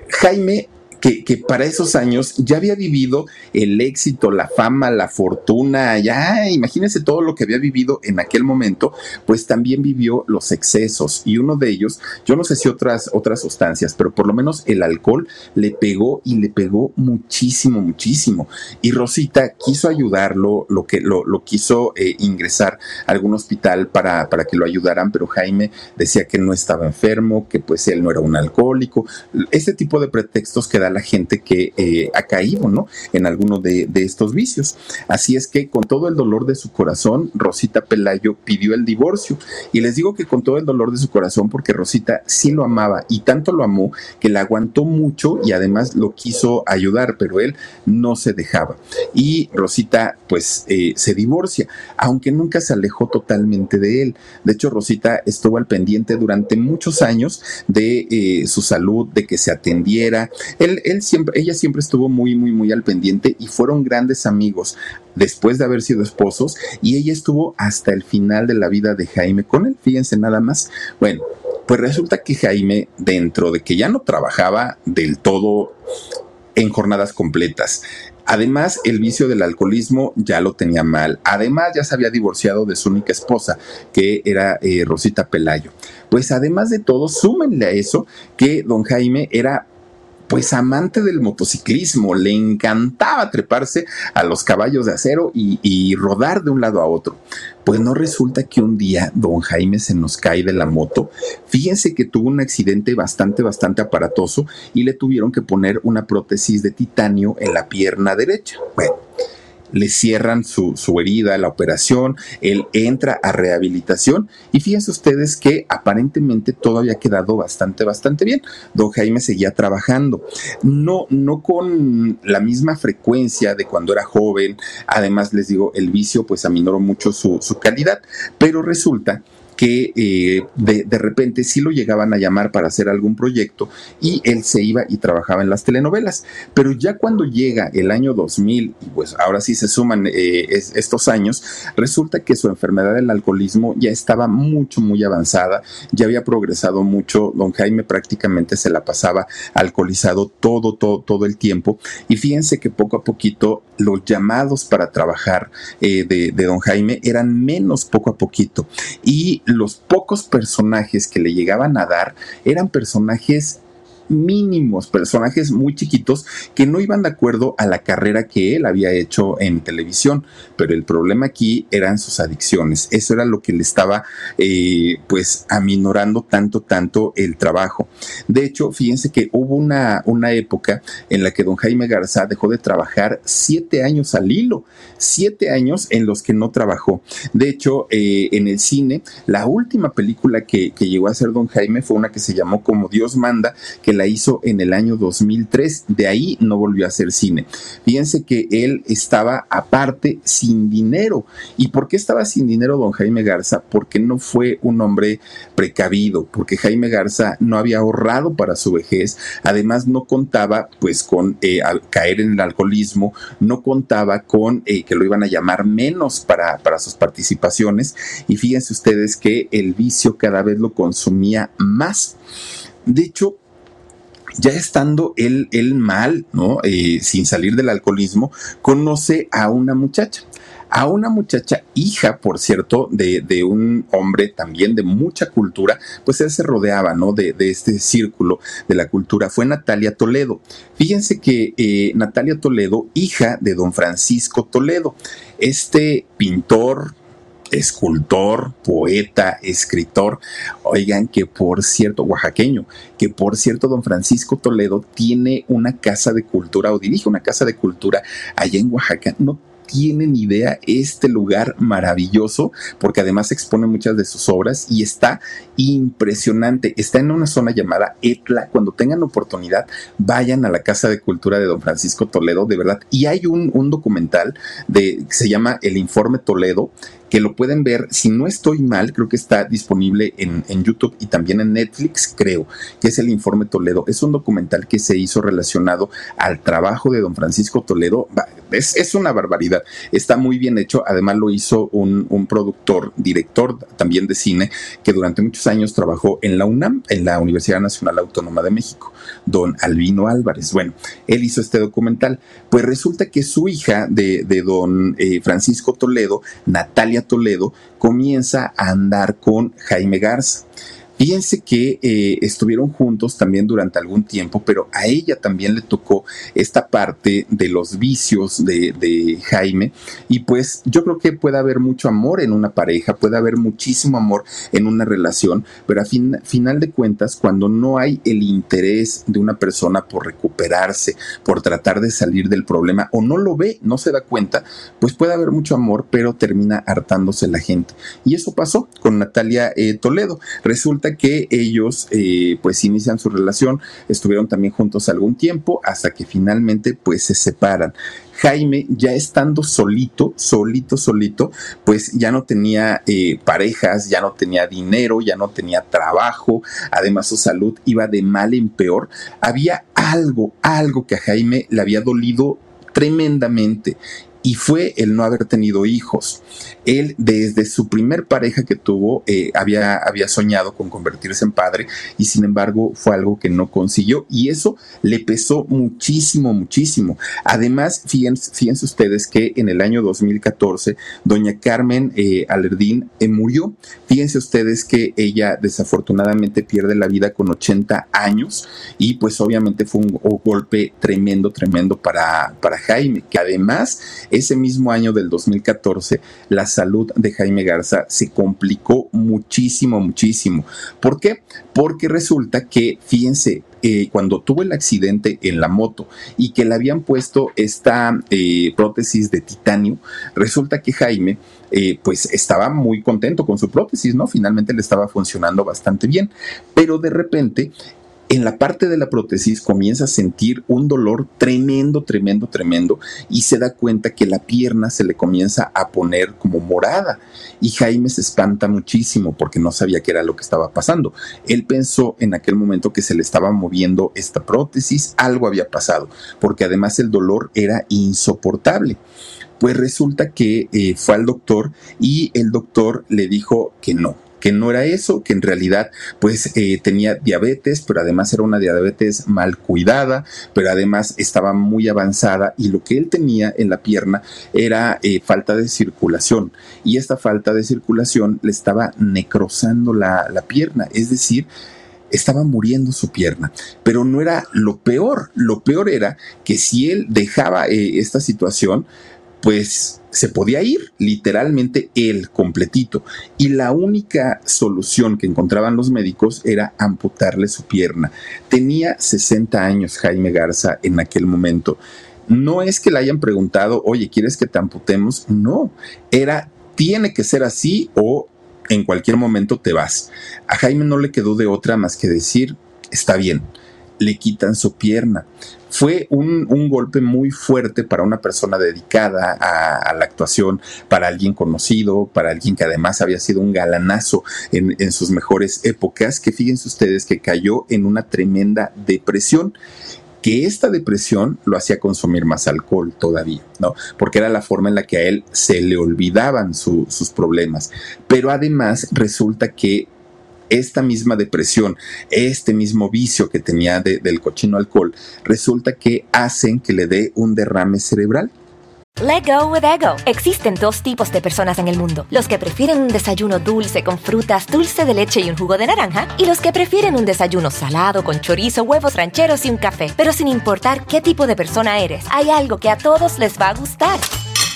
Jaime que, para esos años ya había vivido el éxito, la fama, la fortuna, ya imagínense todo lo que había vivido en aquel momento, pues también vivió los excesos y uno de ellos, yo no sé si otras, otras sustancias, pero por lo menos el alcohol le pegó y le pegó muchísimo, muchísimo. Y Rosita quiso ayudarlo, lo que lo, quiso eh, ingresar a algún hospital para, para que lo ayudaran, pero Jaime decía que no estaba enfermo, que pues él no era un alcohólico, este tipo de pretextos que la gente que eh, ha caído, ¿no? En alguno de, estos vicios. Así es que con todo el dolor de su corazón, Rosita Pelayo pidió el divorcio. Y les digo que con todo el dolor de su corazón, porque Rosita sí lo amaba y tanto lo amó que la aguantó mucho y además lo quiso ayudar, pero él no se dejaba. Y Rosita, pues, eh, se divorcia, aunque nunca se alejó totalmente de él. De hecho, Rosita estuvo al pendiente durante muchos años de eh, su salud, de que se atendiera. Él, ella siempre estuvo muy, muy, muy al pendiente y fueron grandes amigos después de haber sido esposos y ella estuvo hasta el final de la vida de Jaime con él, fíjense nada más. Bueno, pues resulta que Jaime, dentro de que ya no trabajaba del todo en jornadas completas, Además, el vicio del alcoholismo ya lo tenía mal. Además, ya se había divorciado de su única esposa, que era eh, Rosita Pelayo. Pues además de todo, súmenle a eso que don Jaime era pues amante del motociclismo, le encantaba treparse a los caballos de acero y, rodar de un lado a otro. Pues no resulta que un día don Jaime se nos cae de la moto. Fíjense que tuvo un accidente bastante, bastante aparatoso y le tuvieron que poner una prótesis de titanio en la pierna derecha. Bueno le cierran su, herida, la operación, él entra a rehabilitación. Y fíjense ustedes que aparentemente todo había quedado bastante, bastante bien. Don Jaime seguía trabajando, no, no con la misma frecuencia de cuando era joven, además les digo, el vicio pues aminoró mucho su, su calidad, pero resulta que eh, de, repente sí lo llegaban a llamar para hacer algún proyecto y él se iba y trabajaba en las telenovelas. Pero ya cuando llega el año 2000, y pues ahora sí se suman eh, estos años, resulta que su enfermedad del alcoholismo ya estaba mucho, muy avanzada, ya había progresado mucho, don Jaime prácticamente se la pasaba alcoholizado todo, todo, todo el tiempo. Y fíjense que poco a poquito los llamados para trabajar eh, de, de don Jaime eran menos poco a poquito. Y los pocos personajes que le llegaban a dar eran personajes mínimos, personajes muy chiquitos que no iban de acuerdo a la carrera que él había hecho en televisión. Pero el problema aquí eran sus adicciones. Eso era lo que le estaba eh, pues aminorando tanto, tanto el trabajo. De hecho, fíjense que hubo una, una época en la que don Jaime Garza dejó de trabajar siete años al hilo, siete años en los que no trabajó. De hecho, eh, en el cine, la última película que, que llegó a hacer don Jaime fue una que se llamó Como Dios manda, que la hizo en el año 2003. De ahí no volvió a hacer cine. Fíjense que él estaba aparte sin dinero. ¿Y por qué estaba sin dinero don Jaime Garza? Porque no fue un hombre precavido, porque Jaime Garza no había ahorrado para su vejez. Además no contaba pues con eh, caer en el alcoholismo, no contaba con eh, que lo iban a llamar menos para, para sus participaciones. Y fíjense ustedes que el vicio cada vez lo consumía más. De hecho, ya estando él, mal, ¿no? Eh, sin salir del alcoholismo, conoce a una muchacha a una muchacha, hija, por cierto, de, un hombre también de mucha cultura, pues él se rodeaba, ¿no? De, este círculo de la cultura. Fue Natalia Toledo. Fíjense que eh, Natalia Toledo, hija de don Francisco Toledo, este pintor, escultor, poeta, escritor. Oigan que por cierto, oaxaqueño, que por cierto, don Francisco Toledo tiene una casa de cultura o dirige una casa de cultura allá en Oaxaca. No tienen idea este lugar maravilloso, porque además expone muchas de sus obras y está impresionante. Está en una zona llamada Etla. Cuando tengan oportunidad, vayan a la Casa de Cultura de Don Francisco Toledo, de verdad. Y hay un, un documental de, se llama El Informe Toledo, que lo pueden ver, si no estoy mal, creo que está disponible en, YouTube y también en Netflix, creo, que es el Informe Toledo. Es un documental que se hizo relacionado al trabajo de don Francisco Toledo. Es, una barbaridad, está muy bien hecho. Además lo hizo un, un productor, director también de cine, que durante muchos años trabajó en la UNAM, en la Universidad Nacional Autónoma de México, don Albino Álvarez. Bueno, él hizo este documental. Pues resulta que su hija de, don eh, Francisco Toledo, Natalia Toledo comienza a andar con Jaime Garza. Fíjense que eh, estuvieron juntos también durante algún tiempo, pero a ella también le tocó esta parte de los vicios de, Jaime. Y pues yo creo que puede haber mucho amor en una pareja, puede haber muchísimo amor en una relación, pero a final de cuentas, cuando no hay el interés de una persona por recuperarse, por tratar de salir del problema, o no lo ve, no se da cuenta, pues puede haber mucho amor, pero termina hartándose la gente. Y eso pasó con Natalia eh, Toledo. Resulta que ellos eh, pues inician su relación, estuvieron también juntos algún tiempo hasta que finalmente pues se separan. Jaime, ya estando solito, solito, solito, pues ya no tenía eh, parejas, ya no tenía dinero, ya no tenía trabajo, además su salud iba de mal en peor. Había algo, algo que a Jaime le había dolido tremendamente y fue el no haber tenido hijos. Él desde su primer pareja que tuvo eh, había, había soñado con convertirse en padre y sin embargo fue algo que no consiguió y eso le pesó muchísimo, muchísimo. Además, fíjense, ustedes que en el año 2014 doña Carmen eh, Alerdín eh, murió. Fíjense ustedes que ella desafortunadamente pierde la vida con 80 años y pues obviamente fue un, un golpe tremendo, tremendo para, para Jaime, que además ese mismo año del 2014, la salud de Jaime Garza se complicó muchísimo, muchísimo. ¿Por qué? Porque resulta que, fíjense, eh, cuando tuvo el accidente en la moto y que le habían puesto esta eh, prótesis de titanio, resulta que Jaime eh, pues estaba muy contento con su prótesis, ¿no? Finalmente le estaba funcionando bastante bien, pero de repente en la parte de la prótesis comienza a sentir un dolor tremendo, tremendo, tremendo y se da cuenta que la pierna se le comienza a poner como morada y Jaime se espanta muchísimo porque no sabía qué era lo que estaba pasando. Él pensó en aquel momento que se le estaba moviendo esta prótesis, algo había pasado, porque además el dolor era insoportable. Pues resulta que eh, fue al doctor y el doctor le dijo que no, que no era eso, que en realidad pues eh, tenía diabetes, pero además era una diabetes mal cuidada, pero además estaba muy avanzada y lo que él tenía en la pierna era eh, falta de circulación y esta falta de circulación le estaba necrosando la, pierna, es decir, estaba muriendo su pierna. Pero no era lo peor. Lo peor era que si él dejaba eh, esta situación, pues se podía ir literalmente él completito. Y la única solución que encontraban los médicos era amputarle su pierna. Tenía 60 años Jaime Garza en aquel momento. No es que le hayan preguntado, oye, ¿quieres que te amputemos? No, era, tiene que ser así o en cualquier momento te vas. A Jaime no le quedó de otra más que decir, está bien, le quitan su pierna fue un, golpe muy fuerte para una persona dedicada a, la actuación, para alguien conocido, para alguien que además había sido un galanazo en, en sus mejores épocas, que fíjense ustedes que cayó en una tremenda depresión que esta depresión lo hacía consumir más alcohol todavía, ¿no? Porque era la forma en la que a él se le olvidaban sus problemas. Pero además resulta que esta misma depresión, este mismo vicio que tenía del cochino alcohol, resulta que hacen que le dé un derrame cerebral. Let go with ego. Existen dos tipos de personas en el mundo: los que prefieren un desayuno dulce con frutas, dulce de leche y un jugo de naranja, y los que prefieren un desayuno salado con chorizo, huevos rancheros y un café. Pero sin importar qué tipo de persona eres, hay algo que a todos les va a gustar.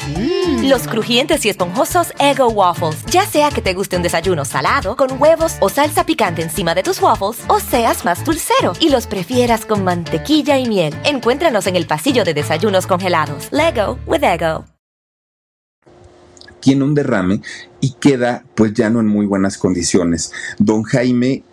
Mm. Los crujientes y esponjosos Ego Waffles. Ya sea que te guste un desayuno salado, con huevos o salsa picante encima de tus waffles, o seas más dulcero y los prefieras con mantequilla y miel. Encuéntranos en el pasillo de desayunos congelados. Lego with Ego. Tiene un derrame y queda pues ya no en muy buenas condiciones. Don Jaime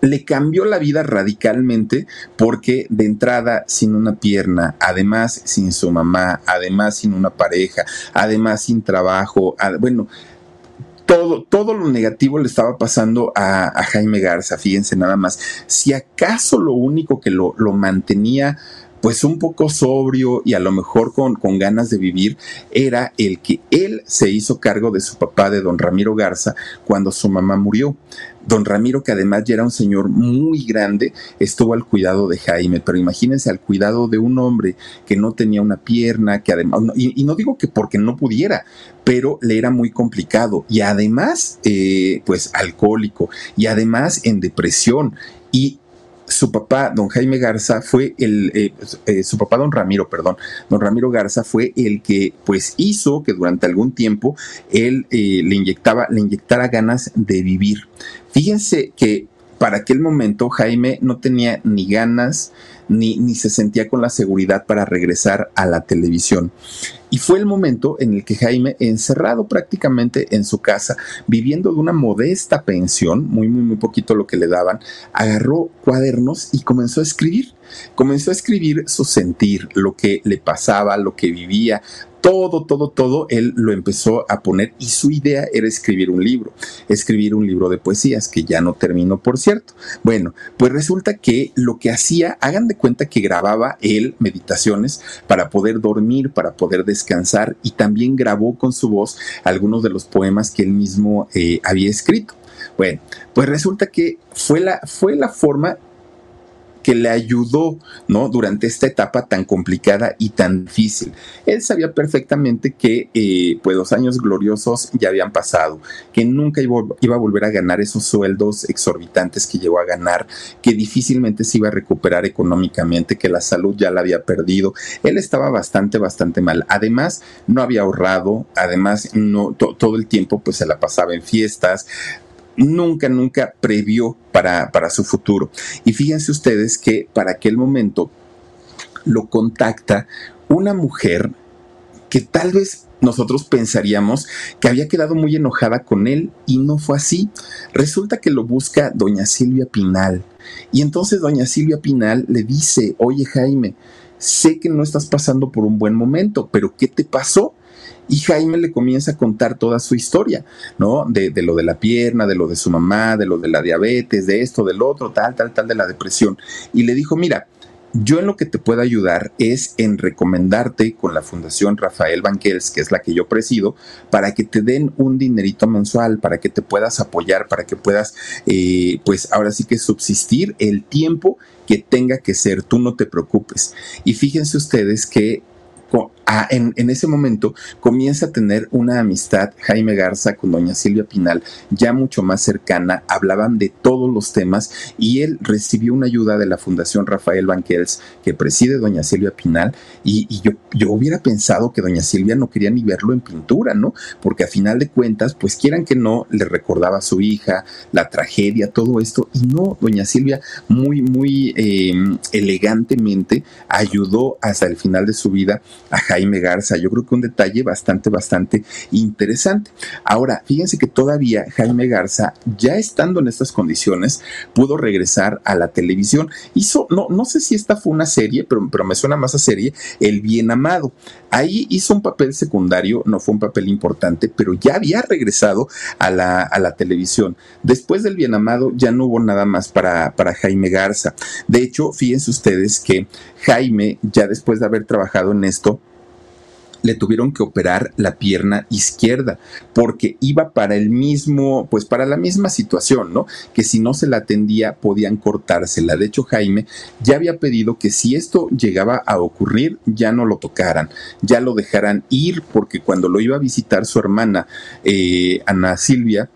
le cambió la vida radicalmente porque de entrada sin una pierna, además sin su mamá, además sin una pareja, además sin trabajo, bueno, todo, todo lo negativo le estaba pasando a, Jaime Garza, fíjense nada más. Si acaso lo único que lo, lo mantenía pues un poco sobrio y a lo mejor con, con, ganas de vivir, era el que él se hizo cargo de su papá, de don Ramiro Garza, cuando su mamá murió. Don Ramiro, que además ya era un señor muy grande, estuvo al cuidado de Jaime, pero imagínense al cuidado de un hombre que no tenía una pierna, que además, y, no digo que porque no pudiera, pero le era muy complicado y además, eh, pues alcohólico y además en depresión. Y su papá, don Jaime Garza, fue el, eh, eh, su papá, don Ramiro, perdón, don Ramiro Garza fue el que pues hizo que durante algún tiempo él eh, le inyectaba, le inyectara ganas de vivir. Fíjense que para aquel momento Jaime no tenía ni ganas, ni, ni se sentía con la seguridad para regresar a la televisión. Y fue el momento en el que Jaime, encerrado prácticamente en su casa, viviendo de una modesta pensión, muy, muy, muy poquito lo que le daban, agarró cuadernos y comenzó a escribir. Comenzó a escribir su sentir, lo que le pasaba, lo que vivía, todo, todo, todo, él lo empezó a poner y su idea era escribir un libro, escribir un libro de poesías, que ya no terminó, por cierto. Bueno, pues resulta que lo que hacía, hagan de cuenta que grababa él meditaciones para poder dormir, para poder descansar y también grabó con su voz algunos de los poemas que él mismo eh, había escrito. Bueno, pues resulta que fue la, fue la forma que le ayudó, ¿no? Durante esta etapa tan complicada y tan difícil. Él sabía perfectamente que, eh, pues, los años gloriosos ya habían pasado, que nunca iba, a volver a ganar esos sueldos exorbitantes que llegó a ganar, que difícilmente se iba a recuperar económicamente, que la salud ya la había perdido. Él estaba bastante, bastante mal. Además, no había ahorrado, además, no, todo el tiempo, pues, se la pasaba en fiestas, nunca, nunca previó para, para su futuro. Y fíjense ustedes que para aquel momento lo contacta una mujer que tal vez nosotros pensaríamos que había quedado muy enojada con él y no fue así. Resulta que lo busca doña Silvia Pinal. Y entonces doña Silvia Pinal le dice, oye Jaime, sé que no estás pasando por un buen momento, pero ¿qué te pasó? Y Jaime le comienza a contar toda su historia, ¿no? De, de, lo de la pierna, de lo de su mamá, de lo de la diabetes, de esto, del otro, tal, tal, tal, de la depresión. Y le dijo, mira, yo en lo que te puedo ayudar es en recomendarte con la Fundación Rafael Banquels, que es la que yo presido, para que te den un dinerito mensual, para que te puedas apoyar, para que puedas, eh, pues ahora sí que subsistir el tiempo que tenga que ser, tú no te preocupes. Y fíjense ustedes que en, ese momento comienza a tener una amistad Jaime Garza con doña Silvia Pinal ya mucho más cercana, hablaban de todos los temas y él recibió una ayuda de la Fundación Rafael Banquels que preside doña Silvia Pinal y, yo, yo hubiera pensado que doña Silvia no quería ni verlo en pintura, ¿no? Porque a final de cuentas, pues quieran que no, le recordaba a su hija, la tragedia, todo esto y no, doña Silvia muy, muy em, elegantemente ayudó hasta el final de su vida a Jaime Garza. Yo creo que un detalle bastante, bastante interesante. Ahora, fíjense que todavía Jaime Garza, ya estando en estas condiciones, pudo regresar a la televisión. Hizo, no, no sé si esta fue una serie, pero, pero me suena más a serie, El Bien Amado. Ahí hizo un papel secundario, no fue un papel importante, pero ya había regresado a la, a la televisión. Después del Bien Amado ya no hubo nada más para, para Jaime Garza. De hecho, fíjense ustedes que Jaime, ya después de haber trabajado en esto, le tuvieron que operar la pierna izquierda porque iba para el mismo, pues para la misma situación, ¿no? Que si no se la atendía podían cortársela. De hecho, Jaime ya había pedido que si esto llegaba a ocurrir, ya no lo tocaran, ya lo dejaran ir porque cuando lo iba a visitar su hermana, eh, Ana Silvia,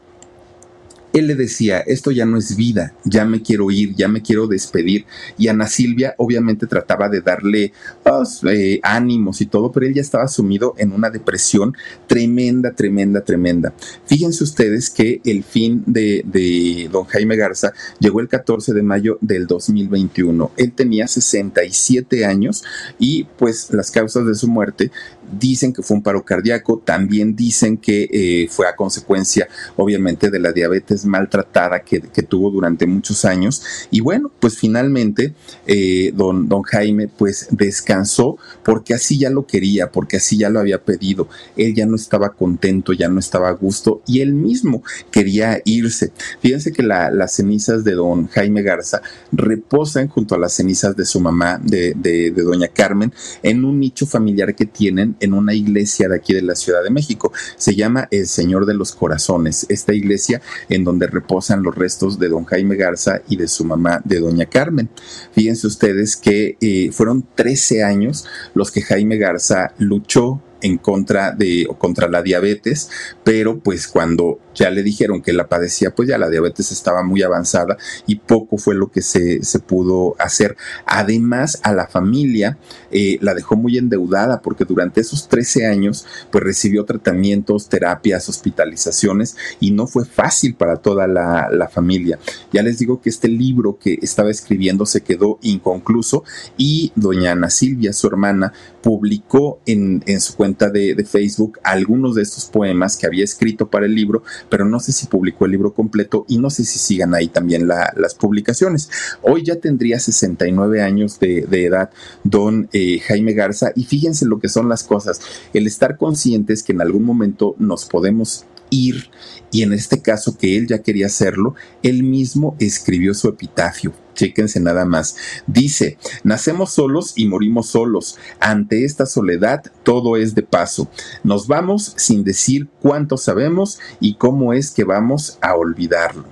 él le decía, esto ya no es vida, ya me quiero ir, ya me quiero despedir. Y Ana Silvia obviamente trataba de darle pues, eh, ánimos y todo, pero él ya estaba sumido en una depresión tremenda, tremenda, tremenda. Fíjense ustedes que el fin de, don Jaime Garza llegó el 14 de mayo del 2021. Él tenía 67 años y pues las causas de su muerte dicen que fue un paro cardíaco, también dicen que eh, fue a consecuencia, obviamente, de la diabetes maltratada que, tuvo durante muchos años. Y bueno, pues finalmente, eh, don, don Jaime, pues descansó porque así ya lo quería, porque así ya lo había pedido. Él ya no estaba contento, ya no estaba a gusto y él mismo quería irse. Fíjense que las cenizas de don Jaime Garza reposan junto a las cenizas de su mamá, de, de doña Carmen, en un nicho familiar que tienen en una iglesia de aquí de la Ciudad de México. Se llama El Señor de los Corazones, esta iglesia en donde reposan los restos de don Jaime Garza y de su mamá, de doña Carmen. Fíjense ustedes que eh, fueron 13 años los que Jaime Garza luchó en contra de o contra la diabetes, pero pues cuando ya le dijeron que la padecía, pues ya la diabetes estaba muy avanzada y poco fue lo que se, se pudo hacer. Además, a la familia eh, la dejó muy endeudada porque durante esos 13 años, pues recibió tratamientos, terapias, hospitalizaciones y no fue fácil para toda la, la familia. Ya les digo que este libro que estaba escribiendo se quedó inconcluso y doña Ana Silvia, su hermana, publicó en, en su cuenta de, de Facebook algunos de estos poemas que había escrito para el libro, pero no sé si publicó el libro completo y no sé si sigan ahí también las publicaciones. Hoy ya tendría 69 años de, edad don eh, Jaime Garza y fíjense lo que son las cosas. El estar conscientes que en algún momento nos podemos ir y en este caso que él ya quería hacerlo, él mismo escribió su epitafio. Chéquense nada más. Dice, nacemos solos y morimos solos. Ante esta soledad todo es de paso. Nos vamos sin decir cuánto sabemos y cómo es que vamos a olvidarlo.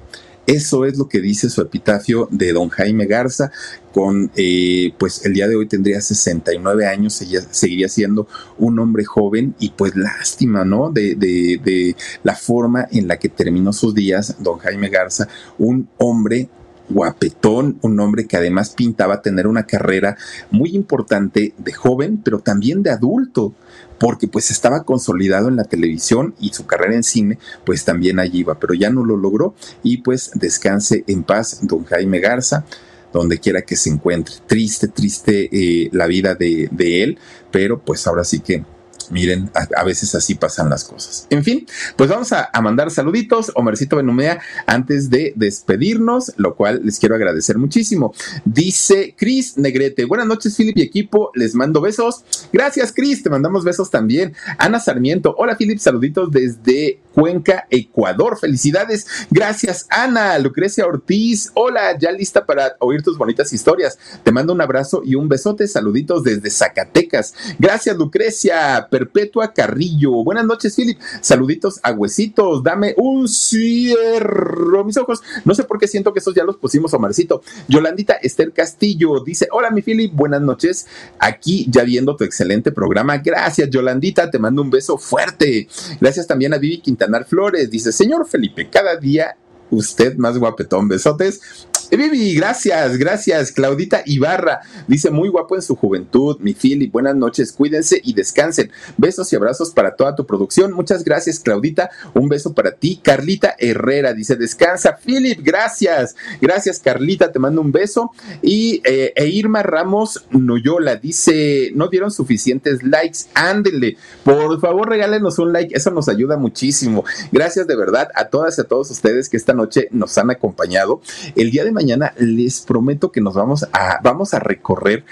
Eso es lo que dice su epitafio de don Jaime Garza, con, eh, pues el día de hoy tendría 69 años, seguiría siendo un hombre joven y pues lástima, ¿no? De, de, de la forma en la que terminó sus días don Jaime Garza, un hombre guapetón, un hombre que además pintaba tener una carrera muy importante de joven, pero también de adulto, porque pues estaba consolidado en la televisión y su carrera en cine pues también allí iba, pero ya no lo logró y pues descanse en paz don Jaime Garza donde quiera que se encuentre. Triste, triste eh, la vida de, de él, pero pues ahora sí que miren, a, veces así pasan las cosas. En fin, pues vamos a, mandar saluditos, Omercito Benumea, antes de despedirnos, lo cual les quiero agradecer muchísimo. Dice Cris Negrete, buenas noches, Philip y equipo, les mando besos. Gracias, Cris, te mandamos besos también. Ana Sarmiento, hola, Philip, saluditos desde Cuenca, Ecuador. Felicidades. Gracias, Ana. Lucrecia Ortiz, hola, ya lista para oír tus bonitas historias. Te mando un abrazo y un besote. Saluditos desde Zacatecas. Gracias, Lucrecia. Perpetua Carrillo. Buenas noches, Philip. Saluditos a huesitos. Dame un cierro. Mis ojos. No sé por qué siento que esos ya los pusimos, Omarcito. Yolandita Esther Castillo dice: Hola, mi Philip. Buenas noches. Aquí ya viendo tu excelente programa. Gracias, Yolandita. Te mando un beso fuerte. Gracias también a Vivi Quintanar Flores. Dice: Señor Felipe, cada día usted más guapetón. Besotes. Vivi, gracias, gracias. Claudita Ibarra dice muy guapo en su juventud. Mi Philip, buenas noches, cuídense y descansen. Besos y abrazos para toda tu producción. Muchas gracias, Claudita. Un beso para ti. Carlita Herrera dice descansa. Philip, gracias. Gracias, Carlita. Te mando un beso. Y eh, e Irma Ramos Noyola dice no dieron suficientes likes. Ándele, por favor, regálenos un like. Eso nos ayuda muchísimo. Gracias de verdad a todas y a todos ustedes que esta noche nos han acompañado. El día de mañana les prometo que nos vamos a, vamos a recorrer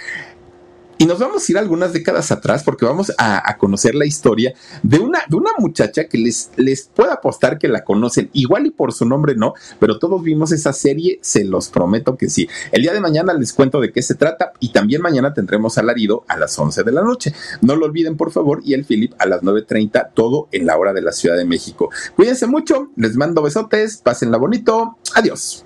y nos vamos a ir algunas décadas atrás porque vamos a, conocer la historia de una, de una muchacha que les, les puedo apostar que la conocen, igual y por su nombre no, pero todos vimos esa serie, se los prometo que sí. El día de mañana les cuento de qué se trata y también mañana tendremos alarido a las 11 de la noche. No lo olviden por favor y el Philip a las 9.30, todo en la hora de la Ciudad de México. Cuídense mucho, les mando besotes, pásenla bonito, adiós.